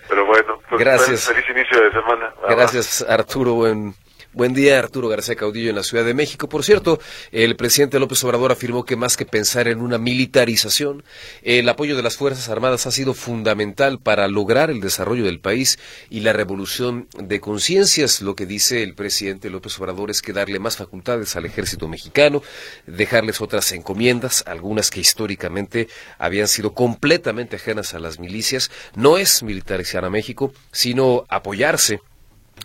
pero bueno, pues, gracias. Feliz inicio de semana. Gracias, Arturo. Buen, Buen día, Arturo García Caudillo en la Ciudad de México. Por cierto, el presidente López Obrador afirmó que más que pensar en una militarización, el apoyo de las Fuerzas Armadas ha sido fundamental para lograr el desarrollo del país y la revolución de conciencias. Lo que dice el presidente López Obrador es que darle más facultades al ejército mexicano, dejarles otras encomiendas, algunas que históricamente habían sido completamente ajenas a las milicias, no es militarizar a México, sino apoyarse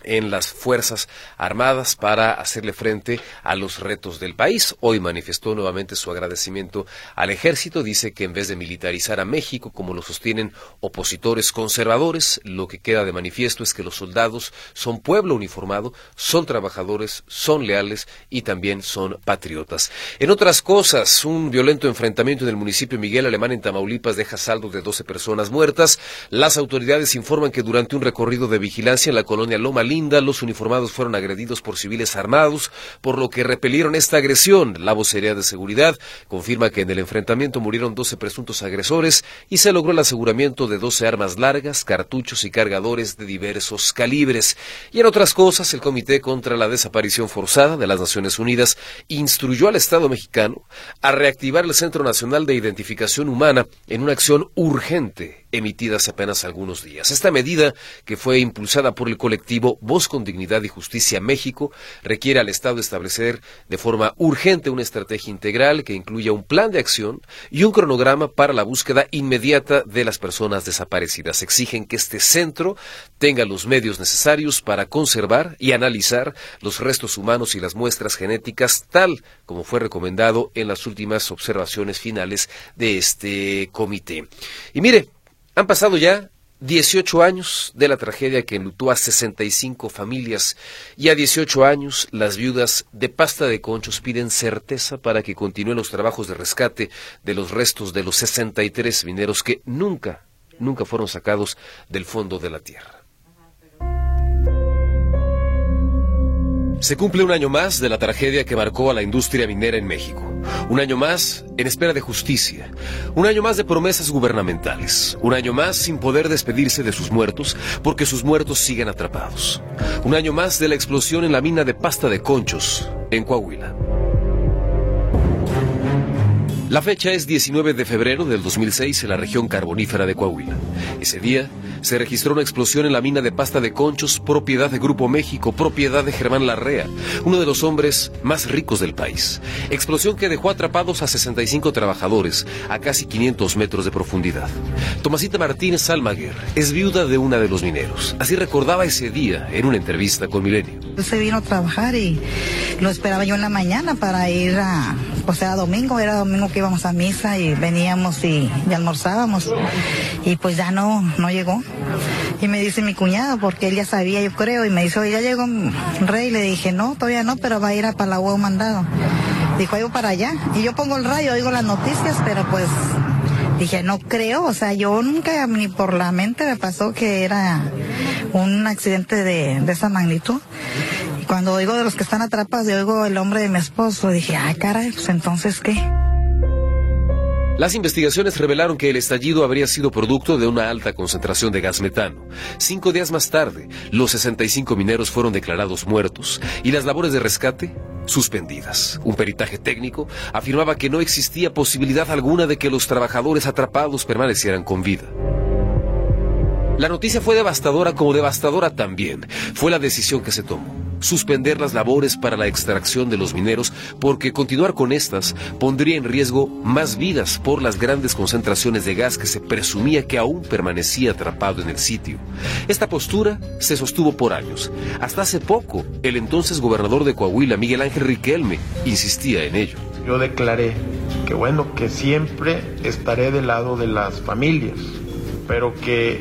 en las Fuerzas Armadas para hacerle frente a los retos del país. Hoy manifestó nuevamente su agradecimiento al ejército. Dice que en vez de militarizar a México, como lo sostienen opositores conservadores, lo que queda de manifiesto es que los soldados son pueblo uniformado, son trabajadores, son leales y también son patriotas. En otras cosas, un violento enfrentamiento en el municipio Miguel Alemán en Tamaulipas deja saldo de 12 personas muertas. Las autoridades informan que durante un recorrido de vigilancia en la colonia Loma Linda, los uniformados fueron agredidos por civiles armados, por lo que repelieron esta agresión. La vocería de seguridad confirma que en el enfrentamiento murieron 12 presuntos agresores y se logró el aseguramiento de 12 armas largas, cartuchos y cargadores de diversos calibres. Y en otras cosas, el Comité contra la Desaparición Forzada de las Naciones Unidas instruyó al Estado mexicano a reactivar el Centro Nacional de Identificación Humana en una acción urgente emitida hace apenas algunos días. Esta medida, que fue impulsada por el colectivo Voz con Dignidad y Justicia México, requiere al Estado establecer de forma urgente una estrategia integral que incluya un plan de acción y un cronograma para la búsqueda inmediata de las personas desaparecidas. Exigen que este centro tenga los medios necesarios para conservar y analizar los restos humanos y las muestras genéticas tal como fue recomendado en las últimas observaciones finales de este comité. Y mire, han pasado ya 18 años de la tragedia que enlutó a 65 familias y a 18 años las viudas de pasta de conchos piden certeza para que continúen los trabajos de rescate de los restos de los 63 mineros que nunca, nunca fueron sacados del fondo de la tierra. Se cumple un año más de la tragedia que marcó a la industria minera en México. Un año más en espera de justicia. Un año más de promesas gubernamentales. Un año más sin poder despedirse de sus muertos porque sus muertos siguen atrapados. Un año más de la explosión en la mina de pasta de conchos en Coahuila. La fecha es 19 de febrero del 2006 en la región carbonífera de Coahuila. Ese día se registró una explosión en la mina de pasta de conchos, propiedad de Grupo México, propiedad de Germán Larrea, uno de los hombres más ricos del país. Explosión que dejó atrapados a 65 trabajadores a casi 500 metros de profundidad. Tomasita Martínez Almaguer es viuda de una de los mineros. Así recordaba ese día en una entrevista con Milenio. Se vino a trabajar y lo esperaba yo en la mañana para ir a, o sea, domingo, era domingo que íbamos a misa y veníamos y, almorzábamos y pues ya no, no llegó. Y me dice mi cuñado, porque él ya sabía, yo creo, y me dice, oye, ya llegó Rey. Le dije, no, todavía no, pero va a ir a Palagua mandado. Dijo, yo para allá. Y yo pongo el rayo, oigo las noticias, pero pues dije, no creo, o sea, yo nunca ni por la mente me pasó que era un accidente de, de esa magnitud. Cuando oigo de los que están atrapados y oigo el hombre de mi esposo, dije, ay, caray, pues entonces qué. Las investigaciones revelaron que el estallido habría sido producto de una alta concentración de gas metano. Cinco días más tarde, los 65 mineros fueron declarados muertos y las labores de rescate suspendidas. Un peritaje técnico afirmaba que no existía posibilidad alguna de que los trabajadores atrapados permanecieran con vida. La noticia fue devastadora como devastadora también fue la decisión que se tomó suspender las labores para la extracción de los mineros porque continuar con estas pondría en riesgo más vidas por las grandes concentraciones de gas que se presumía que aún permanecía atrapado en el sitio. Esta postura se sostuvo por años. Hasta hace poco, el entonces gobernador de Coahuila, Miguel Ángel Riquelme, insistía en ello. Yo declaré que bueno, que siempre estaré del lado de las familias, pero que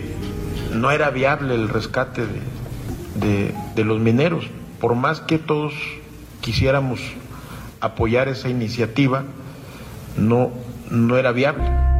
no era viable el rescate de, de los mineros por más que todos quisiéramos apoyar esa iniciativa, no, no era viable.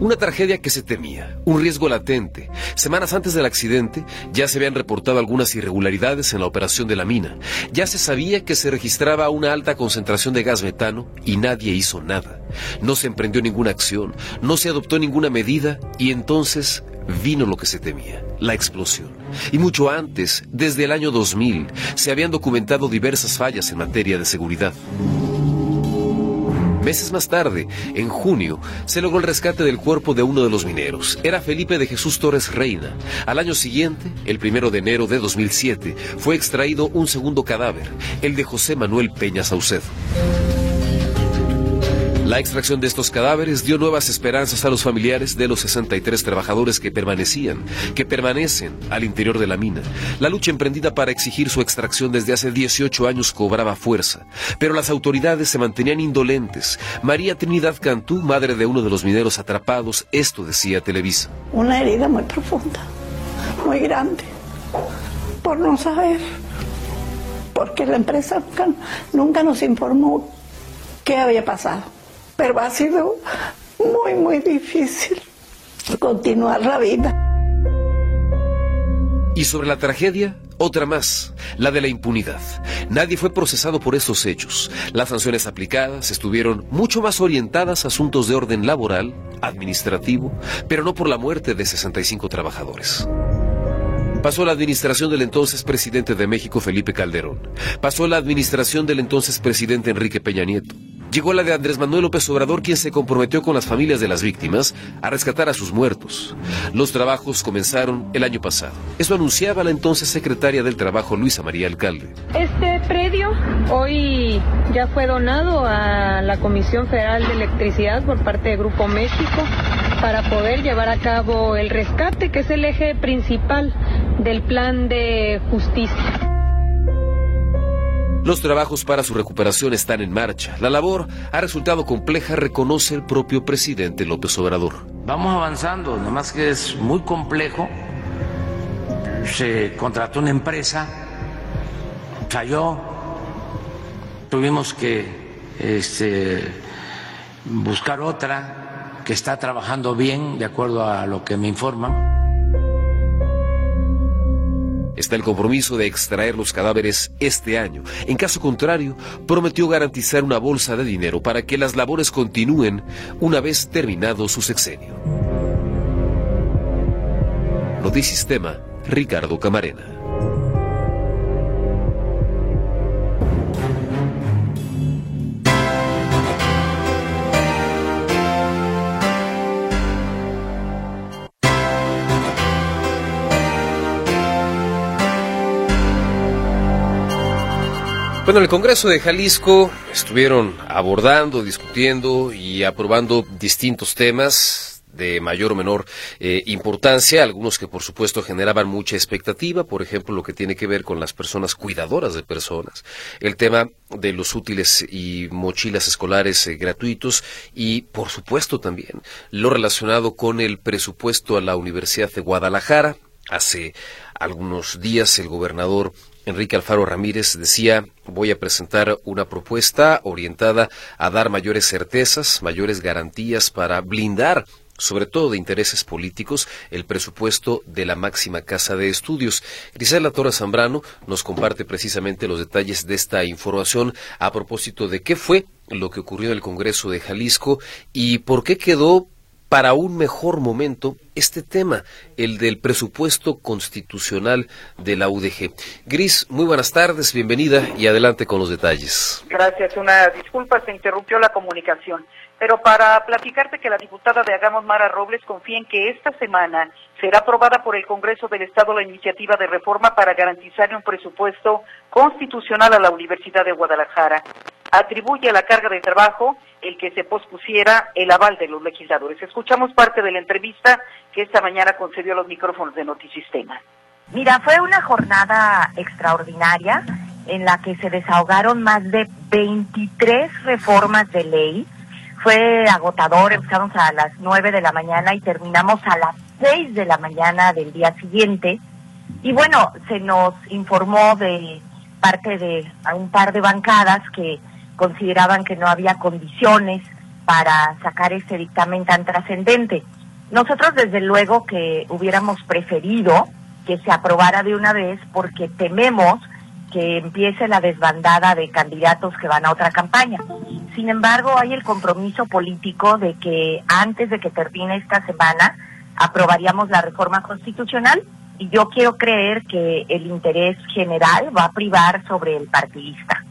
Una tragedia que se temía, un riesgo latente. Semanas antes del accidente ya se habían reportado algunas irregularidades en la operación de la mina. Ya se sabía que se registraba una alta concentración de gas metano y nadie hizo nada. No se emprendió ninguna acción, no se adoptó ninguna medida y entonces vino lo que se temía la explosión. Y mucho antes, desde el año 2000, se habían documentado diversas fallas en materia de seguridad. Meses más tarde, en junio, se logró el rescate del cuerpo de uno de los mineros. Era Felipe de Jesús Torres Reina. Al año siguiente, el primero de enero de 2007, fue extraído un segundo cadáver, el de José Manuel Peña Saucedo. La extracción de estos cadáveres dio nuevas esperanzas a los familiares de los 63 trabajadores que permanecían, que permanecen al interior de la mina. La lucha emprendida para exigir su extracción desde hace 18 años cobraba fuerza, pero las autoridades se mantenían indolentes. María Trinidad Cantú, madre de uno de los mineros atrapados, esto decía Televisa. Una herida muy profunda, muy grande, por no saber, porque la empresa nunca, nos informó qué había pasado pero ha sido muy, muy difícil continuar la vida. Y sobre la tragedia, otra más, la de la impunidad. Nadie fue procesado por estos hechos. Las sanciones aplicadas estuvieron mucho más orientadas a asuntos de orden laboral, administrativo, pero no por la muerte de 65 trabajadores. Pasó la administración del entonces presidente de México, Felipe Calderón. Pasó la administración del entonces presidente Enrique Peña Nieto. Llegó la de Andrés Manuel López Obrador, quien se comprometió con las familias de las víctimas a rescatar a sus muertos. Los trabajos comenzaron el año pasado. Eso anunciaba la entonces secretaria del Trabajo, Luisa María Alcalde. Este predio hoy ya fue donado a la Comisión Federal de Electricidad por parte de Grupo México para poder llevar a cabo el rescate, que es el eje principal del plan de justicia. Los trabajos para su recuperación están en marcha. La labor ha resultado compleja, reconoce el propio presidente López Obrador. Vamos avanzando, nada más que es muy complejo. Se contrató una empresa, falló, tuvimos que este, buscar otra que está trabajando bien, de acuerdo a lo que me informan está el compromiso de extraer los cadáveres este año. En caso contrario, prometió garantizar una bolsa de dinero para que las labores continúen una vez terminado su sexenio. Sistema, Ricardo Camarena. Bueno, en el Congreso de Jalisco estuvieron abordando, discutiendo y aprobando distintos temas de mayor o menor eh, importancia, algunos que por supuesto generaban mucha expectativa, por ejemplo lo que tiene que ver con las personas cuidadoras de personas, el tema de los útiles y mochilas escolares eh, gratuitos y por supuesto también lo relacionado con el presupuesto a la Universidad de Guadalajara. Hace algunos días el gobernador Enrique Alfaro Ramírez decía, voy a presentar una propuesta orientada a dar mayores certezas, mayores garantías para blindar sobre todo de intereses políticos, el presupuesto de la máxima casa de estudios. Grisela Torres Zambrano nos comparte precisamente los detalles de esta información a propósito de qué fue lo que ocurrió en el Congreso de Jalisco y por qué quedó para un mejor momento este tema, el del presupuesto constitucional de la UDG. Gris, muy buenas tardes, bienvenida y adelante con los detalles. Gracias, una disculpa, se interrumpió la comunicación. Pero para platicarte que la diputada de Hagamos Mara Robles confía en que esta semana será aprobada por el Congreso del Estado la iniciativa de reforma para garantizar un presupuesto constitucional a la Universidad de Guadalajara. Atribuye la carga de trabajo el que se pospusiera el aval de los legisladores. Escuchamos parte de la entrevista que esta mañana concedió a los micrófonos de Notisistema. Mira, fue una jornada extraordinaria en la que se desahogaron más de 23 reformas de ley. Fue agotador, empezamos a las 9 de la mañana y terminamos a las 6 de la mañana del día siguiente. Y bueno, se nos informó de parte de un par de bancadas que consideraban que no había condiciones para sacar este dictamen tan trascendente. Nosotros desde luego que hubiéramos preferido que se aprobara de una vez porque tememos que empiece la desbandada de candidatos que van a otra campaña. Sin embargo, hay el compromiso político de que antes de que termine esta semana aprobaríamos la reforma constitucional y yo quiero creer que el interés general va a privar sobre el partidista.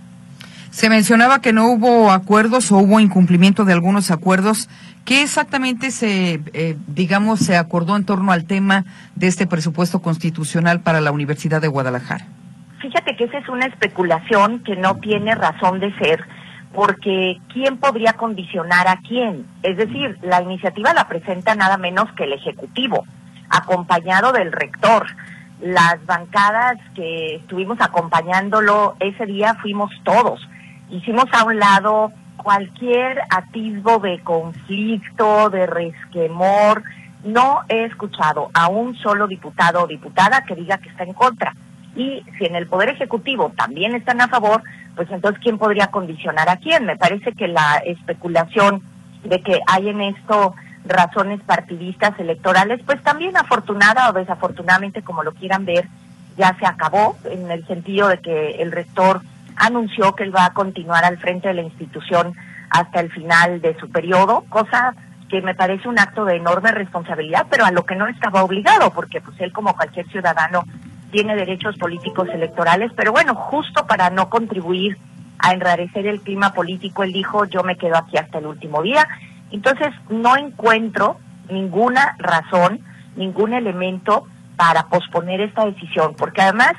Se mencionaba que no hubo acuerdos o hubo incumplimiento de algunos acuerdos. ¿Qué exactamente se, eh, digamos, se acordó en torno al tema de este presupuesto constitucional para la Universidad de Guadalajara? Fíjate que esa es una especulación que no tiene razón de ser, porque ¿quién podría condicionar a quién? Es decir, la iniciativa la presenta nada menos que el Ejecutivo, acompañado del rector. Las bancadas que estuvimos acompañándolo ese día fuimos todos. Hicimos a un lado cualquier atisbo de conflicto, de resquemor. No he escuchado a un solo diputado o diputada que diga que está en contra. Y si en el Poder Ejecutivo también están a favor, pues entonces ¿quién podría condicionar a quién? Me parece que la especulación de que hay en esto razones partidistas electorales, pues también afortunada o desafortunadamente, como lo quieran ver, ya se acabó, en el sentido de que el rector anunció que él va a continuar al frente de la institución hasta el final de su periodo, cosa que me parece un acto de enorme responsabilidad, pero a lo que no estaba obligado, porque pues él como cualquier ciudadano tiene derechos políticos electorales, pero bueno, justo para no contribuir a enrarecer el clima político, él dijo, yo me quedo aquí hasta el último día. Entonces, no encuentro ninguna razón, ningún elemento para posponer esta decisión, porque además,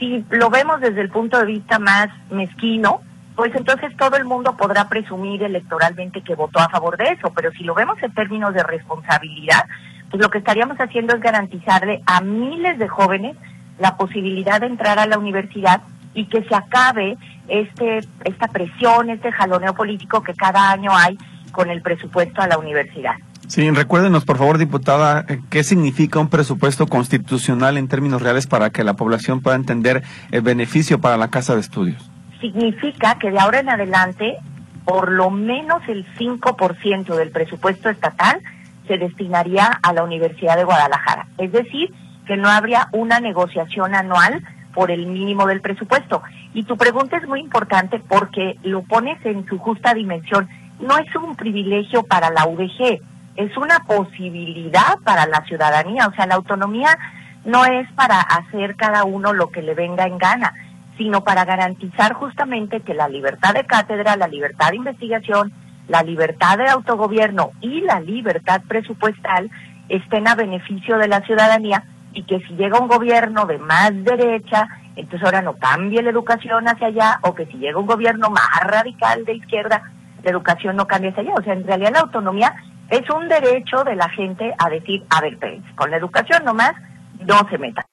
si lo vemos desde el punto de vista más mezquino, pues entonces todo el mundo podrá presumir electoralmente que votó a favor de eso, pero si lo vemos en términos de responsabilidad, pues lo que estaríamos haciendo es garantizarle a miles de jóvenes la posibilidad de entrar a la universidad y que se acabe este esta presión, este jaloneo político que cada año hay con el presupuesto a la universidad. Sí, recuérdenos, por favor, diputada, eh, qué significa un presupuesto constitucional en términos reales para que la población pueda entender el beneficio para la Casa de Estudios. Significa que de ahora en adelante, por lo menos el 5% del presupuesto estatal se destinaría a la Universidad de Guadalajara. Es decir, que no habría una negociación anual por el mínimo del presupuesto. Y tu pregunta es muy importante porque lo pones en su justa dimensión. No es un privilegio para la UDG, es una posibilidad para la ciudadanía. O sea, la autonomía no es para hacer cada uno lo que le venga en gana, sino para garantizar justamente que la libertad de cátedra, la libertad de investigación, la libertad de autogobierno y la libertad presupuestal estén a beneficio de la ciudadanía y que si llega un gobierno de más derecha, entonces ahora no cambie la educación hacia allá, o que si llega un gobierno más radical de izquierda, la educación no cambie hacia allá. O sea, en realidad la autonomía es un derecho de la gente a decir, a ver, con la educación nomás no se meta.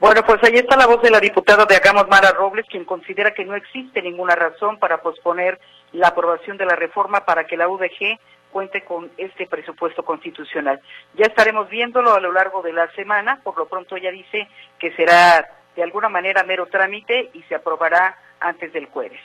Bueno, pues ahí está la voz de la diputada de Agamos Mara Robles, quien considera que no existe ninguna razón para posponer la aprobación de la reforma para que la UDG cuente con este presupuesto constitucional. Ya estaremos viéndolo a lo largo de la semana, por lo pronto ya dice que será de alguna manera mero trámite y se aprobará antes del jueves.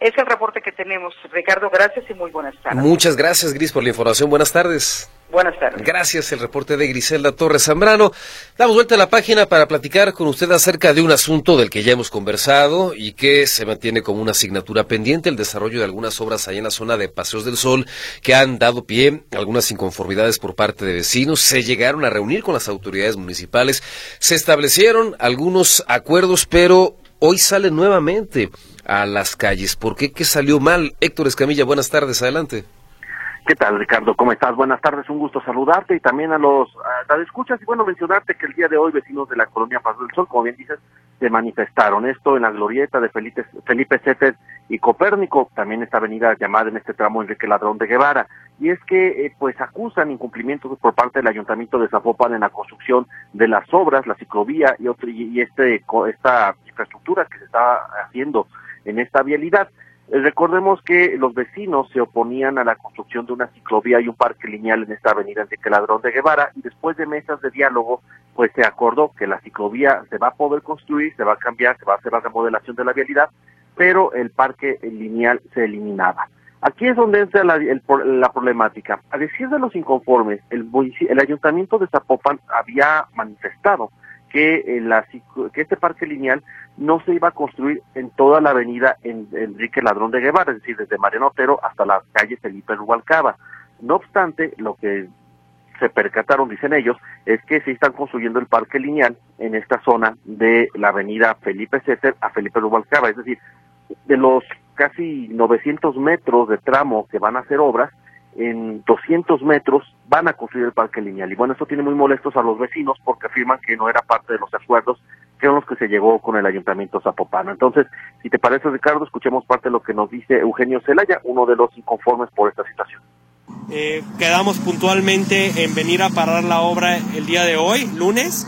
Es el reporte que tenemos. Ricardo, gracias y muy buenas tardes. Muchas gracias, Gris, por la información. Buenas tardes. Buenas tardes. Gracias, el reporte de Griselda Torres Zambrano. Damos vuelta a la página para platicar con usted acerca de un asunto del que ya hemos conversado y que se mantiene como una asignatura pendiente, el desarrollo de algunas obras allá en la zona de Paseos del Sol que han dado pie a algunas inconformidades por parte de vecinos. Se llegaron a reunir con las autoridades municipales, se establecieron algunos acuerdos, pero hoy sale nuevamente a las calles. ¿Por qué? ¿Qué salió mal? Héctor Escamilla, buenas tardes, adelante. ¿Qué tal, Ricardo? ¿Cómo estás? Buenas tardes, un gusto saludarte y también a los a, escuchas y bueno, mencionarte que el día de hoy vecinos de la colonia Paz del Sol, como bien dices, se manifestaron. Esto en la glorieta de Felipe, Felipe y Copérnico, también esta avenida llamada en este tramo Enrique Ladrón de Guevara. Y es que eh, pues acusan incumplimientos por parte del Ayuntamiento de Zapopan en la construcción de las obras, la ciclovía y, otro, y este, esta infraestructura que se está haciendo en esta vialidad. Eh, recordemos que los vecinos se oponían a la construcción de una ciclovía y un parque lineal en esta avenida Enrique Ladrón de Guevara y después de mesas de diálogo, pues se acordó que la ciclovía se va a poder construir, se va a cambiar, se va a hacer la remodelación de la vialidad, pero el parque lineal se eliminaba. Aquí es donde entra la, la problemática. A decir de los inconformes, el, el ayuntamiento de Zapopan había manifestado que, eh, la, que este parque lineal no se iba a construir en toda la avenida Enrique Ladrón de Guevara, es decir, desde Mariano Otero hasta la calle Felipe Rubalcaba. No obstante, lo que se percataron, dicen ellos, es que se están construyendo el parque lineal en esta zona de la avenida Felipe César a Felipe Rubalcaba, es decir, de los casi 900 metros de tramo que van a hacer obras, en 200 metros van a construir el parque lineal. Y bueno, esto tiene muy molestos a los vecinos porque afirman que no era parte de los acuerdos que eran los que se llegó con el Ayuntamiento Zapopano. Entonces, si te parece, Ricardo, escuchemos parte de lo que nos dice Eugenio Zelaya, uno de los inconformes por esta situación. Eh, quedamos puntualmente en venir a parar la obra el día de hoy, lunes.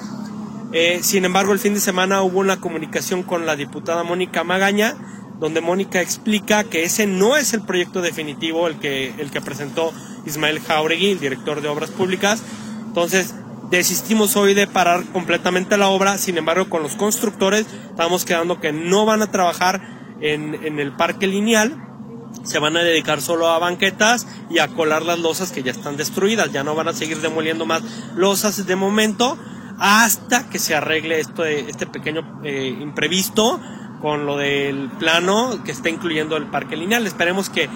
Eh, sin embargo, el fin de semana hubo una comunicación con la diputada Mónica Magaña, donde Mónica explica que ese no es el proyecto definitivo, el que, el que presentó Ismael Jauregui, el director de Obras Públicas. Entonces, desistimos hoy de parar completamente la obra, sin embargo, con los constructores estamos quedando que no van a trabajar en, en el parque lineal, se van a dedicar solo a banquetas y a colar las losas que ya están destruidas. Ya no van a seguir demoliendo más losas de momento hasta que se arregle esto, este pequeño eh, imprevisto con lo del plano que está incluyendo el parque lineal. Esperemos que,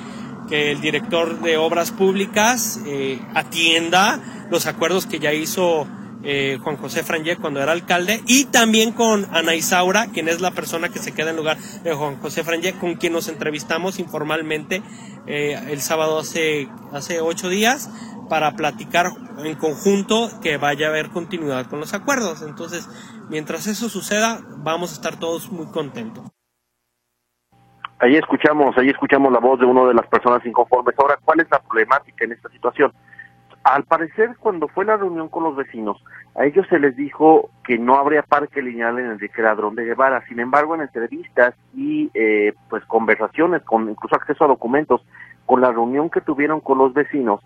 que el director de obras públicas eh, atienda los acuerdos que ya hizo eh, Juan José Frangé cuando era alcalde y también con Ana Isaura, quien es la persona que se queda en lugar de Juan José Frangé, con quien nos entrevistamos informalmente eh, el sábado hace, hace ocho días para platicar en conjunto que vaya a haber continuidad con los acuerdos. Entonces, mientras eso suceda, vamos a estar todos muy contentos. Ahí escuchamos, ahí escuchamos la voz de una de las personas inconformes. Ahora, ¿cuál es la problemática en esta situación? Al parecer, cuando fue la reunión con los vecinos, a ellos se les dijo que no habría parque lineal en el Ladrón de Guevara. Sin embargo, en entrevistas y eh, pues conversaciones, con incluso acceso a documentos, con la reunión que tuvieron con los vecinos,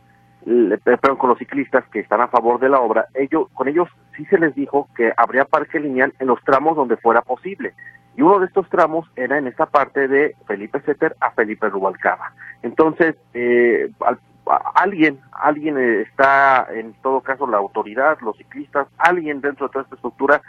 perdón, con los ciclistas que están a favor de la obra, ellos, con ellos sí se les dijo que habría parque lineal en los tramos donde fuera posible. Y uno de estos tramos era en esta parte de Felipe Setter a Felipe Rubalcaba. Entonces, eh, al, alguien, alguien eh, está, en todo caso la autoridad, los ciclistas, alguien dentro de toda esta estructura,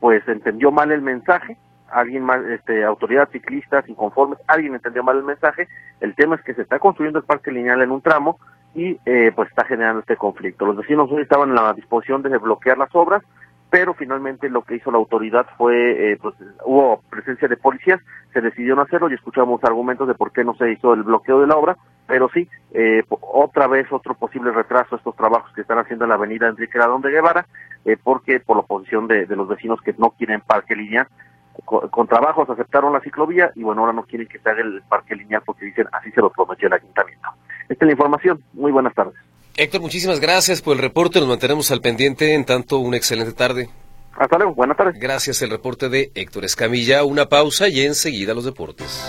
pues entendió mal el mensaje, alguien más, este, autoridad, ciclistas, inconformes, alguien entendió mal el mensaje, el tema es que se está construyendo el parque lineal en un tramo y eh, pues está generando este conflicto. Los vecinos hoy estaban en la disposición de bloquear las obras, pero finalmente lo que hizo la autoridad fue, eh, pues hubo presencia de policías, se decidió no hacerlo y escuchamos argumentos de por qué no se hizo el bloqueo de la obra, pero sí, eh, otra vez otro posible retraso a estos trabajos que están haciendo en la avenida Enrique Ladón de Guevara, eh, porque por la oposición de, los vecinos que no quieren parque lineal, con, trabajos aceptaron la ciclovía y bueno, ahora no quieren que se haga el parque lineal porque dicen así se lo prometió el ayuntamiento. Esta es la información, muy buenas tardes. Héctor, muchísimas gracias por el reporte, nos mantenemos al pendiente, en tanto una excelente tarde. Hasta luego, buenas tardes. Gracias, el reporte de Héctor Escamilla, una pausa y enseguida los deportes.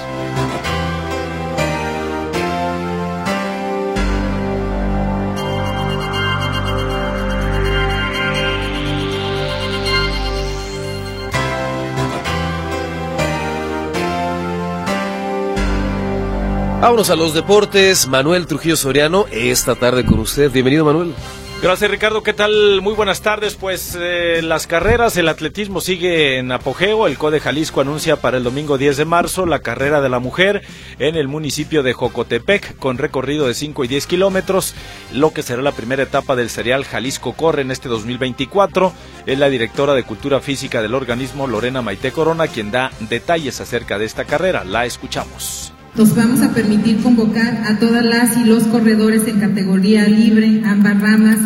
Vámonos a los deportes. Manuel Trujillo Soriano, esta tarde con usted. Bienvenido, Manuel. Gracias Ricardo, ¿qué tal? Muy buenas tardes. Pues eh, las carreras, el atletismo sigue en apogeo. El CODE Jalisco anuncia para el domingo 10 de marzo la carrera de la mujer en el municipio de Jocotepec con recorrido de 5 y 10 kilómetros, lo que será la primera etapa del serial Jalisco Corre en este 2024. Es la directora de Cultura Física del organismo, Lorena Maite Corona, quien da detalles acerca de esta carrera. La escuchamos. Nos vamos a permitir convocar a todas las y los corredores en categoría libre, ambas ramas,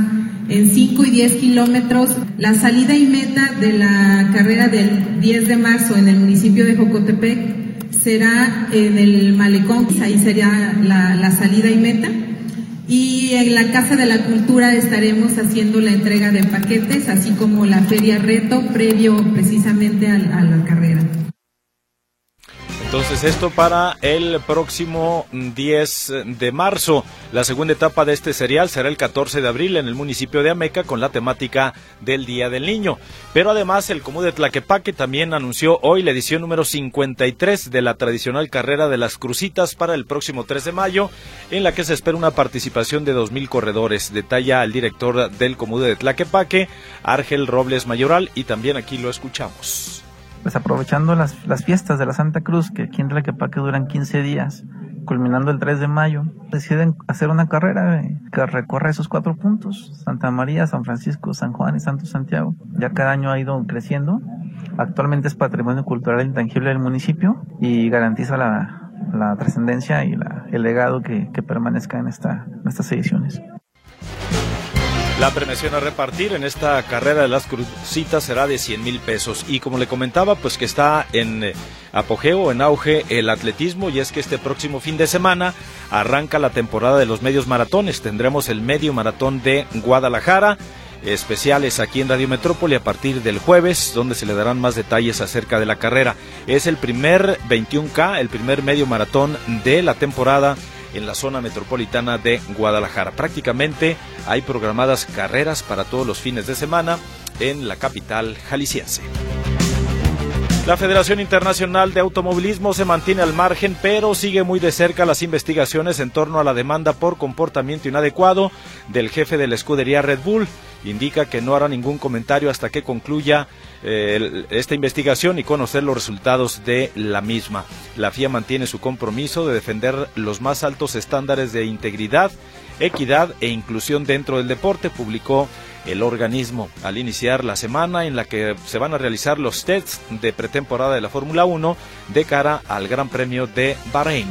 en 5 y 10 kilómetros. La salida y meta de la carrera del 10 de marzo en el municipio de Jocotepec será en el Malecón, ahí sería la salida y meta. Y en la Casa de la Cultura estaremos haciendo la entrega de paquetes, así como la Feria Reto previo precisamente a la carrera. Entonces esto para el próximo 10 de marzo. La segunda etapa de este serial será el 14 de abril en el municipio de Ameca con la temática del Día del Niño. Pero además el Comú de Tlaquepaque también anunció hoy la edición número 53 de la tradicional carrera de las Crucitas para el próximo 3 de mayo en la que se espera una participación de 2.000 corredores. Detalla el director del Comú de Tlaquepaque, Argel Robles Mayoral y también aquí lo escuchamos pues aprovechando las, las fiestas de la Santa Cruz, que aquí en Tlaquepaque duran 15 días, culminando el 3 de mayo, deciden hacer una carrera eh, que recorre esos cuatro puntos, Santa María, San Francisco, San Juan y Santo Santiago. Ya cada año ha ido creciendo. Actualmente es patrimonio cultural intangible del municipio y garantiza la, la trascendencia y la, el legado que, que permanezca en, esta, en estas ediciones. La premiación a repartir en esta carrera de las crucitas será de 100 mil pesos. Y como le comentaba, pues que está en eh, apogeo, en auge el atletismo y es que este próximo fin de semana arranca la temporada de los medios maratones. Tendremos el medio maratón de Guadalajara especiales aquí en Radio Metrópoli a partir del jueves, donde se le darán más detalles acerca de la carrera. Es el primer 21K, el primer medio maratón de la temporada en la zona metropolitana de Guadalajara. Prácticamente hay programadas carreras para todos los fines de semana en la capital jalisciense. La Federación Internacional de Automovilismo se mantiene al margen, pero sigue muy de cerca las investigaciones en torno a la demanda por comportamiento inadecuado del jefe de la escudería Red Bull. Indica que no hará ningún comentario hasta que concluya eh, esta investigación y conocer los resultados de la misma. La FIA mantiene su compromiso de defender los más altos estándares de integridad, equidad e inclusión dentro del deporte, publicó el organismo al iniciar la semana en la que se van a realizar los tests de pretemporada de la Fórmula 1 de cara al Gran Premio de Bahrein.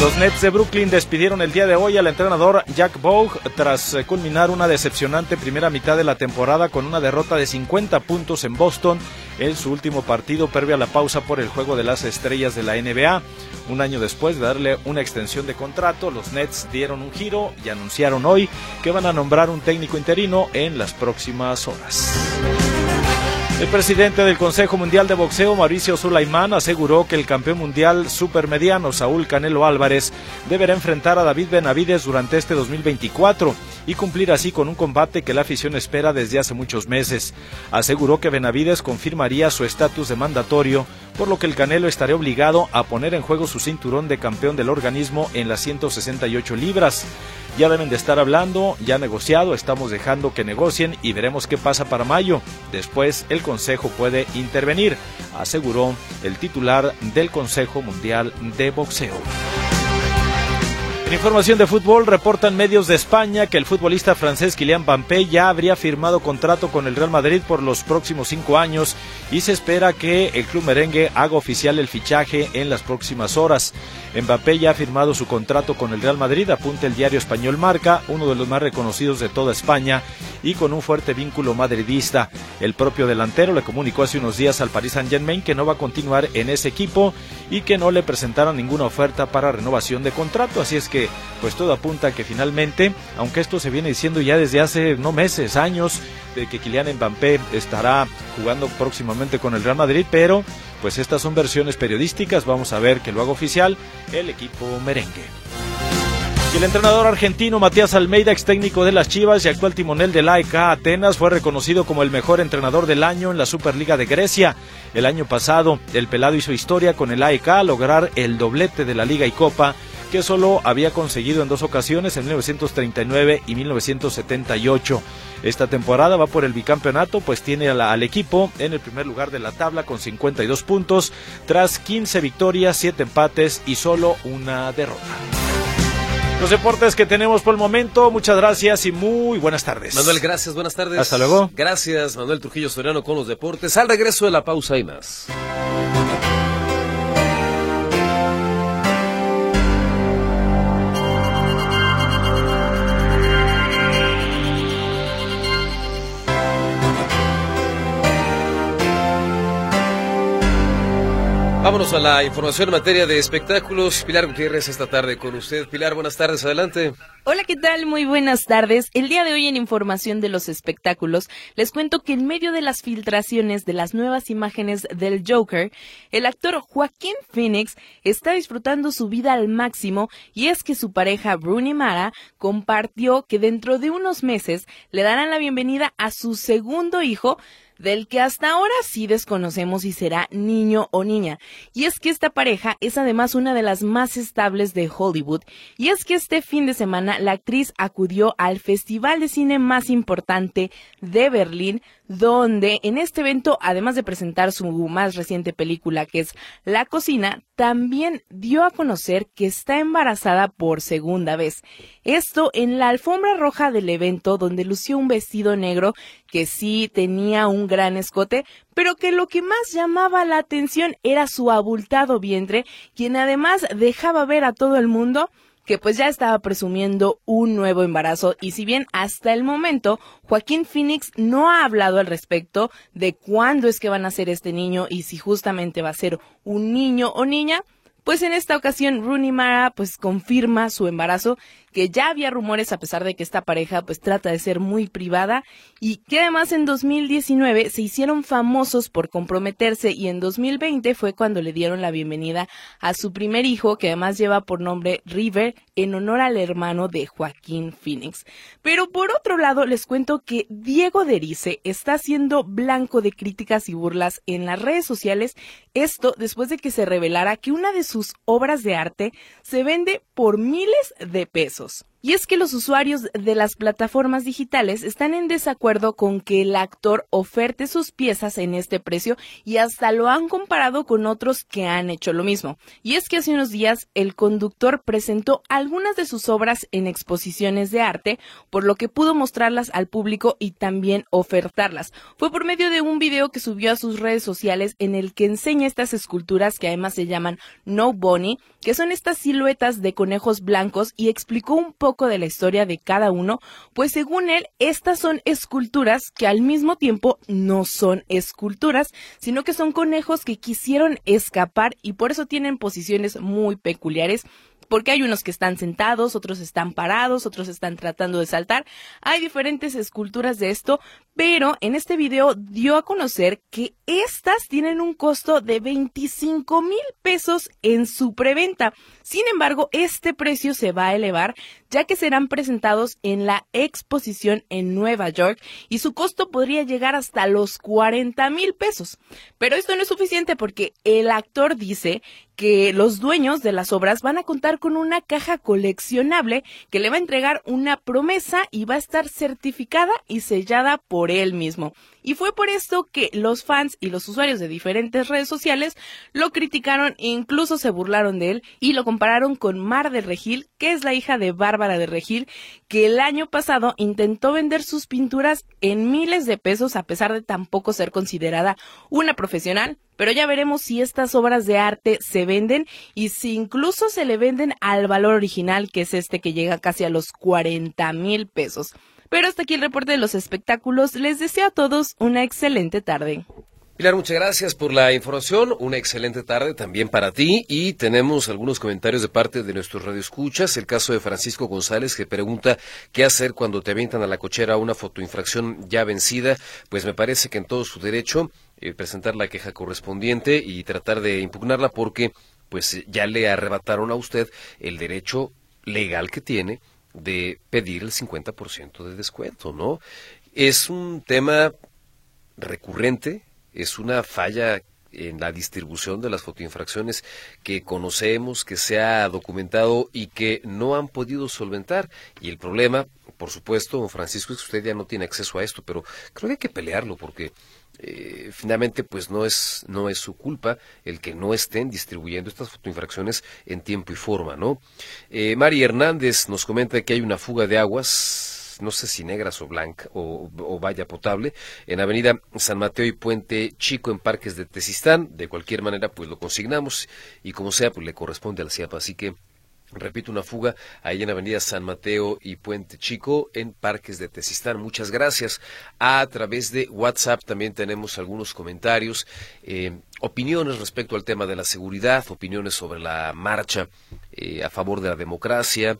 Los Nets de Brooklyn despidieron el día de hoy al entrenador Jack Bogue tras eh, culminar una decepcionante primera mitad de la temporada con una derrota de 50 puntos en Boston en su último partido previo a la pausa por el juego de las estrellas de la NBA. Un año después de darle una extensión de contrato, los Nets dieron un giro y anunciaron hoy que van a nombrar un técnico interino en las próximas horas. El presidente del Consejo Mundial de Boxeo, Mauricio Sulaimán, aseguró que el campeón mundial supermediano Saúl Canelo Álvarez deberá enfrentar a David Benavides durante este 2024 y cumplir así con un combate que la afición espera desde hace muchos meses. Aseguró que Benavides confirmaría su estatus de mandatorio, por lo que el Canelo estaría obligado a poner en juego su cinturón de campeón del organismo en las 168 libras. Ya deben de estar hablando, ya negociado, estamos dejando que negocien y veremos qué pasa para mayo. Después el Consejo puede intervenir, aseguró el titular del Consejo Mundial de Boxeo. En información de fútbol, reportan medios de España que el futbolista francés Kylian Mbappé ya habría firmado contrato con el Real Madrid por los próximos cinco años y se espera que el club merengue haga oficial el fichaje en las próximas horas. Mbappé ya ha firmado su contrato con el Real Madrid, apunta el diario español Marca, uno de los más reconocidos de toda España y con un fuerte vínculo madridista. El propio delantero le comunicó hace unos días al Paris Saint-Germain que no va a continuar en ese equipo y que no le presentaron ninguna oferta para renovación de contrato, así es que pues todo apunta a que finalmente, aunque esto se viene diciendo ya desde hace no meses, años, de que Kylian Mbappé estará jugando próximamente con el Real Madrid, pero pues estas son versiones periodísticas, vamos a ver que lo haga oficial el equipo merengue. Y el entrenador argentino Matías Almeida, ex técnico de las Chivas y actual timonel del AEK Atenas, fue reconocido como el mejor entrenador del año en la Superliga de Grecia. El año pasado, el pelado hizo historia con el AEK a lograr el doblete de la Liga y Copa que solo había conseguido en dos ocasiones, en 1939 y 1978. Esta temporada va por el bicampeonato, pues tiene al, equipo en el primer lugar de la tabla con 52 puntos, tras 15 victorias, 7 empates y solo una derrota. Los deportes que tenemos por el momento, muchas gracias y muy buenas tardes. Manuel, gracias, buenas tardes. Hasta luego. Gracias, Manuel Trujillo Soriano con los deportes. Al regreso de la pausa y más. Vámonos a la información en materia de espectáculos. Pilar Gutiérrez esta tarde con usted. Pilar, buenas tardes, adelante. Hola, ¿qué tal? Muy buenas tardes. El día de hoy en Información de los Espectáculos les cuento que en medio de las filtraciones de las nuevas imágenes del Joker, el actor Joaquín Phoenix está disfrutando su vida al máximo y es que su pareja Bruni Mara compartió que dentro de unos meses le darán la bienvenida a su segundo hijo del que hasta ahora sí desconocemos si será niño o niña. Y es que esta pareja es además una de las más estables de Hollywood. Y es que este fin de semana la actriz acudió al festival de cine más importante de Berlín, donde en este evento, además de presentar su más reciente película que es La Cocina, también dio a conocer que está embarazada por segunda vez. Esto en la alfombra roja del evento donde lució un vestido negro que sí tenía un gran escote, pero que lo que más llamaba la atención era su abultado vientre, quien además dejaba ver a todo el mundo que pues ya estaba presumiendo un nuevo embarazo. Y si bien hasta el momento Joaquín Phoenix no ha hablado al respecto de cuándo es que van a ser este niño y si justamente va a ser un niño o niña, pues en esta ocasión Rooney Mara pues confirma su embarazo que ya había rumores a pesar de que esta pareja pues trata de ser muy privada y que además en 2019 se hicieron famosos por comprometerse y en 2020 fue cuando le dieron la bienvenida a su primer hijo que además lleva por nombre River en honor al hermano de Joaquín Phoenix. Pero por otro lado les cuento que Diego Derice está siendo blanco de críticas y burlas en las redes sociales, esto después de que se revelara que una de sus obras de arte se vende por miles de pesos. Y es que los usuarios de las plataformas digitales están en desacuerdo con que el actor oferte sus piezas en este precio y hasta lo han comparado con otros que han hecho lo mismo. Y es que hace unos días el conductor presentó algunas de sus obras en exposiciones de arte, por lo que pudo mostrarlas al público y también ofertarlas. Fue por medio de un video que subió a sus redes sociales en el que enseña estas esculturas que además se llaman No Bunny, que son estas siluetas de conejos blancos y explicó un poco de la historia de cada uno, pues según él, estas son esculturas que al mismo tiempo no son esculturas, sino que son conejos que quisieron escapar y por eso tienen posiciones muy peculiares porque hay unos que están sentados, otros están parados, otros están tratando de saltar. Hay diferentes esculturas de esto, pero en este video dio a conocer que estas tienen un costo de 25 mil pesos en su preventa. Sin embargo, este precio se va a elevar ya que serán presentados en la exposición en Nueva York y su costo podría llegar hasta los 40 mil pesos. Pero esto no es suficiente porque el actor dice que los dueños de las obras van a contar con una caja coleccionable que le va a entregar una promesa y va a estar certificada y sellada por él mismo. Y fue por esto que los fans y los usuarios de diferentes redes sociales lo criticaron e incluso se burlaron de él y lo compararon con Mar de Regil, que es la hija de Bárbara de Regil, que el año pasado intentó vender sus pinturas en miles de pesos a pesar de tampoco ser considerada una profesional. Pero ya veremos si estas obras de arte se venden y si incluso se le venden al valor original, que es este que llega casi a los 40 mil pesos. Pero hasta aquí el reporte de los espectáculos. Les deseo a todos una excelente tarde. Pilar, muchas gracias por la información. Una excelente tarde también para ti. Y tenemos algunos comentarios de parte de nuestros radioescuchas. El caso de Francisco González que pregunta qué hacer cuando te avientan a la cochera una fotoinfracción ya vencida. Pues me parece que en todo su derecho eh, presentar la queja correspondiente y tratar de impugnarla porque pues ya le arrebataron a usted el derecho legal que tiene de pedir el 50% de descuento, ¿no? Es un tema recurrente, es una falla en la distribución de las fotoinfracciones que conocemos, que se ha documentado y que no han podido solventar. Y el problema, por supuesto, Francisco, es que usted ya no tiene acceso a esto, pero creo que hay que pelearlo porque eh, finalmente pues no es no es su culpa el que no estén distribuyendo estas fotoinfracciones en tiempo y forma no eh, Mari Hernández nos comenta que hay una fuga de aguas no sé si negras o blanca o, o, valla potable en Avenida San Mateo y Puente Chico en Parques de Tesistán de cualquier manera pues lo consignamos y como sea pues le corresponde al CIAPA así que Repito, una fuga ahí en Avenida San Mateo y Puente Chico en Parques de Tesistán. Muchas gracias. A través de WhatsApp también tenemos algunos comentarios, eh, opiniones respecto al tema de la seguridad, opiniones sobre la marcha eh, a favor de la democracia,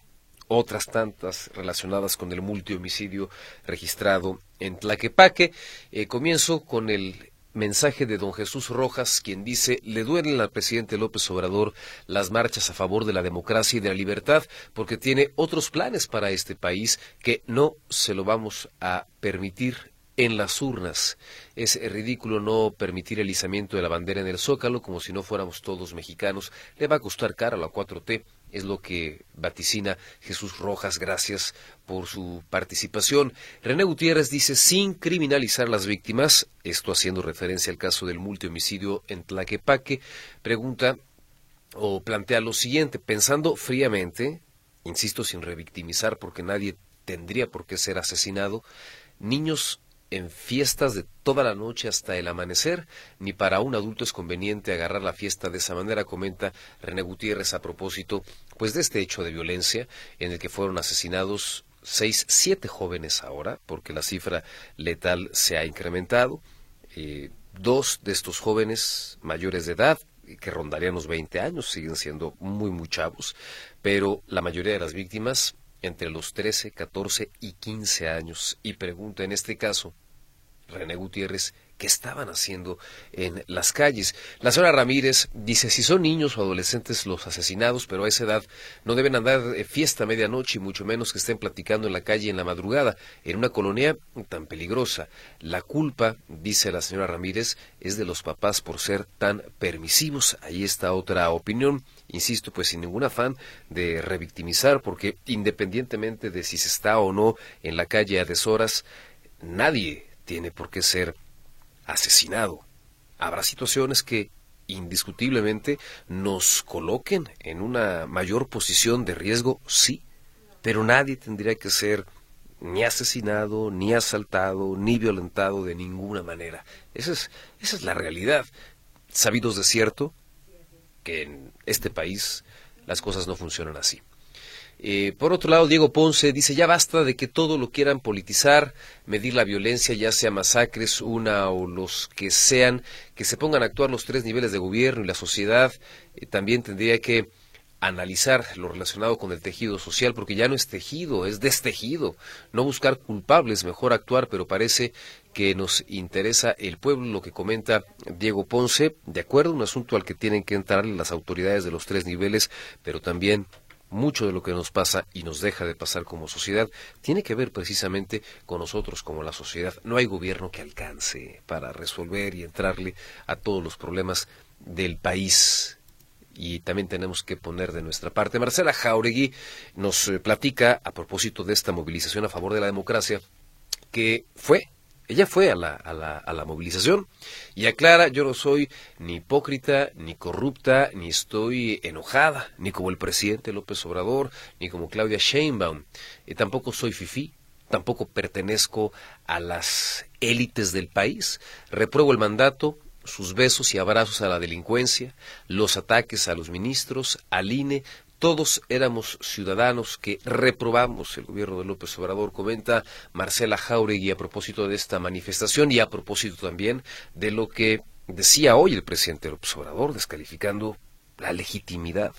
otras tantas relacionadas con el multihomicidio registrado en Tlaquepaque. Eh, comienzo con el mensaje de don Jesús Rojas, quien dice, le duelen al presidente López Obrador las marchas a favor de la democracia y de la libertad, porque tiene otros planes para este país que no se lo vamos a permitir en las urnas. Es ridículo no permitir el izamiento de la bandera en el Zócalo como si no fuéramos todos mexicanos. Le va a costar cara a la 4T es lo que vaticina Jesús Rojas. Gracias por su participación. René Gutiérrez dice, sin criminalizar las víctimas, esto haciendo referencia al caso del multihomicidio en Tlaquepaque, pregunta o plantea lo siguiente, pensando fríamente, insisto, sin revictimizar porque nadie tendría por qué ser asesinado, niños en fiestas de toda la noche hasta el amanecer, ni para un adulto es conveniente agarrar la fiesta de esa manera, comenta René Gutiérrez a propósito pues de este hecho de violencia en el que fueron asesinados seis, siete jóvenes ahora, porque la cifra letal se ha incrementado. Eh, dos de estos jóvenes mayores de edad, que rondarían los 20 años, siguen siendo muy, muy chavos, pero la mayoría de las víctimas entre los 13, 14 y 15 años. Y pregunta en este caso, René Gutiérrez, ¿qué estaban haciendo en las calles? La señora Ramírez dice, si son niños o adolescentes los asesinados, pero a esa edad no deben andar fiesta a medianoche y mucho menos que estén platicando en la calle en la madrugada, en una colonia tan peligrosa. La culpa, dice la señora Ramírez, es de los papás por ser tan permisivos. Ahí está otra opinión insisto, pues sin ningún afán de revictimizar, porque independientemente de si se está o no en la calle a deshoras, nadie tiene por qué ser asesinado. Habrá situaciones que indiscutiblemente nos coloquen en una mayor posición de riesgo, sí, pero nadie tendría que ser ni asesinado, ni asaltado, ni violentado de ninguna manera. Esa es, esa es la realidad. Sabidos de cierto, que en este país las cosas no funcionan así. Eh, por otro lado, Diego Ponce dice, ya basta de que todo lo quieran politizar, medir la violencia, ya sea masacres, una o los que sean, que se pongan a actuar los tres niveles de gobierno y la sociedad. Eh, también tendría que analizar lo relacionado con el tejido social, porque ya no es tejido, es destejido. No buscar culpables, mejor actuar, pero parece que nos interesa el pueblo, lo que comenta Diego Ponce, de acuerdo, un asunto al que tienen que entrar las autoridades de los tres niveles, pero también mucho de lo que nos pasa y nos deja de pasar como sociedad tiene que ver precisamente con nosotros como la sociedad. No hay gobierno que alcance para resolver y entrarle a todos los problemas del país y también tenemos que poner de nuestra parte. Marcela Jauregui nos eh, platica a propósito de esta movilización a favor de la democracia que fue ella fue a la, a, la, a la, movilización y aclara, yo no soy ni hipócrita, ni corrupta, ni estoy enojada, ni como el presidente López Obrador, ni como Claudia Sheinbaum. y tampoco soy fifí, tampoco pertenezco a las élites del país. Repruebo el mandato sus besos y abrazos a la delincuencia, los ataques a los ministros, al INE, todos éramos ciudadanos que reprobamos el gobierno de López Obrador, comenta Marcela Jauregui a propósito de esta manifestación y a propósito también de lo que decía hoy el presidente López Obrador, descalificando la legitimidad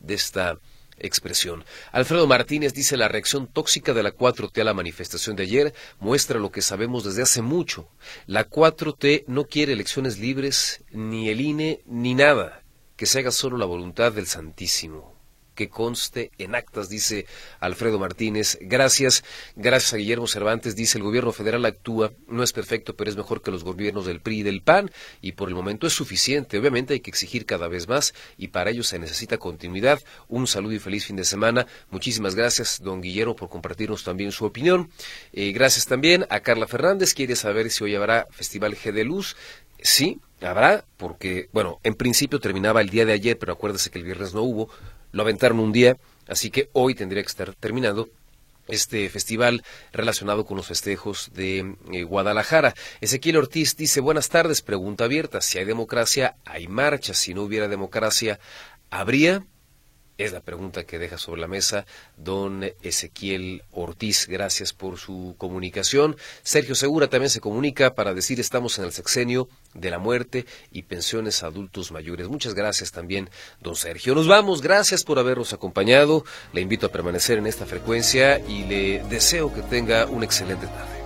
de esta expresión. Alfredo Martínez dice la reacción tóxica de la 4T a la manifestación de ayer muestra lo que sabemos desde hace mucho. La 4T no quiere elecciones libres, ni el INE, ni nada. Que se haga solo la voluntad del Santísimo que conste en actas, dice Alfredo Martínez. Gracias, gracias a Guillermo Cervantes, dice el gobierno federal actúa, no es perfecto, pero es mejor que los gobiernos del PRI y del PAN, y por el momento es suficiente. Obviamente hay que exigir cada vez más, y para ello se necesita continuidad. Un saludo y feliz fin de semana. Muchísimas gracias, don Guillermo, por compartirnos también su opinión. Eh, gracias también a Carla Fernández, quiere saber si hoy habrá Festival G de Luz. Sí, habrá, porque, bueno, en principio terminaba el día de ayer, pero acuérdese que el viernes no hubo lo aventaron un día, así que hoy tendría que estar terminado este festival relacionado con los festejos de eh, Guadalajara. Ezequiel Ortiz dice, buenas tardes, pregunta abierta, si hay democracia, hay marcha, si no hubiera democracia, ¿habría? Es la pregunta que deja sobre la mesa don Ezequiel Ortiz. Gracias por su comunicación. Sergio Segura también se comunica para decir estamos en el sexenio de la muerte y pensiones a adultos mayores. Muchas gracias también, don Sergio. Nos vamos. Gracias por habernos acompañado. Le invito a permanecer en esta frecuencia y le deseo que tenga una excelente tarde.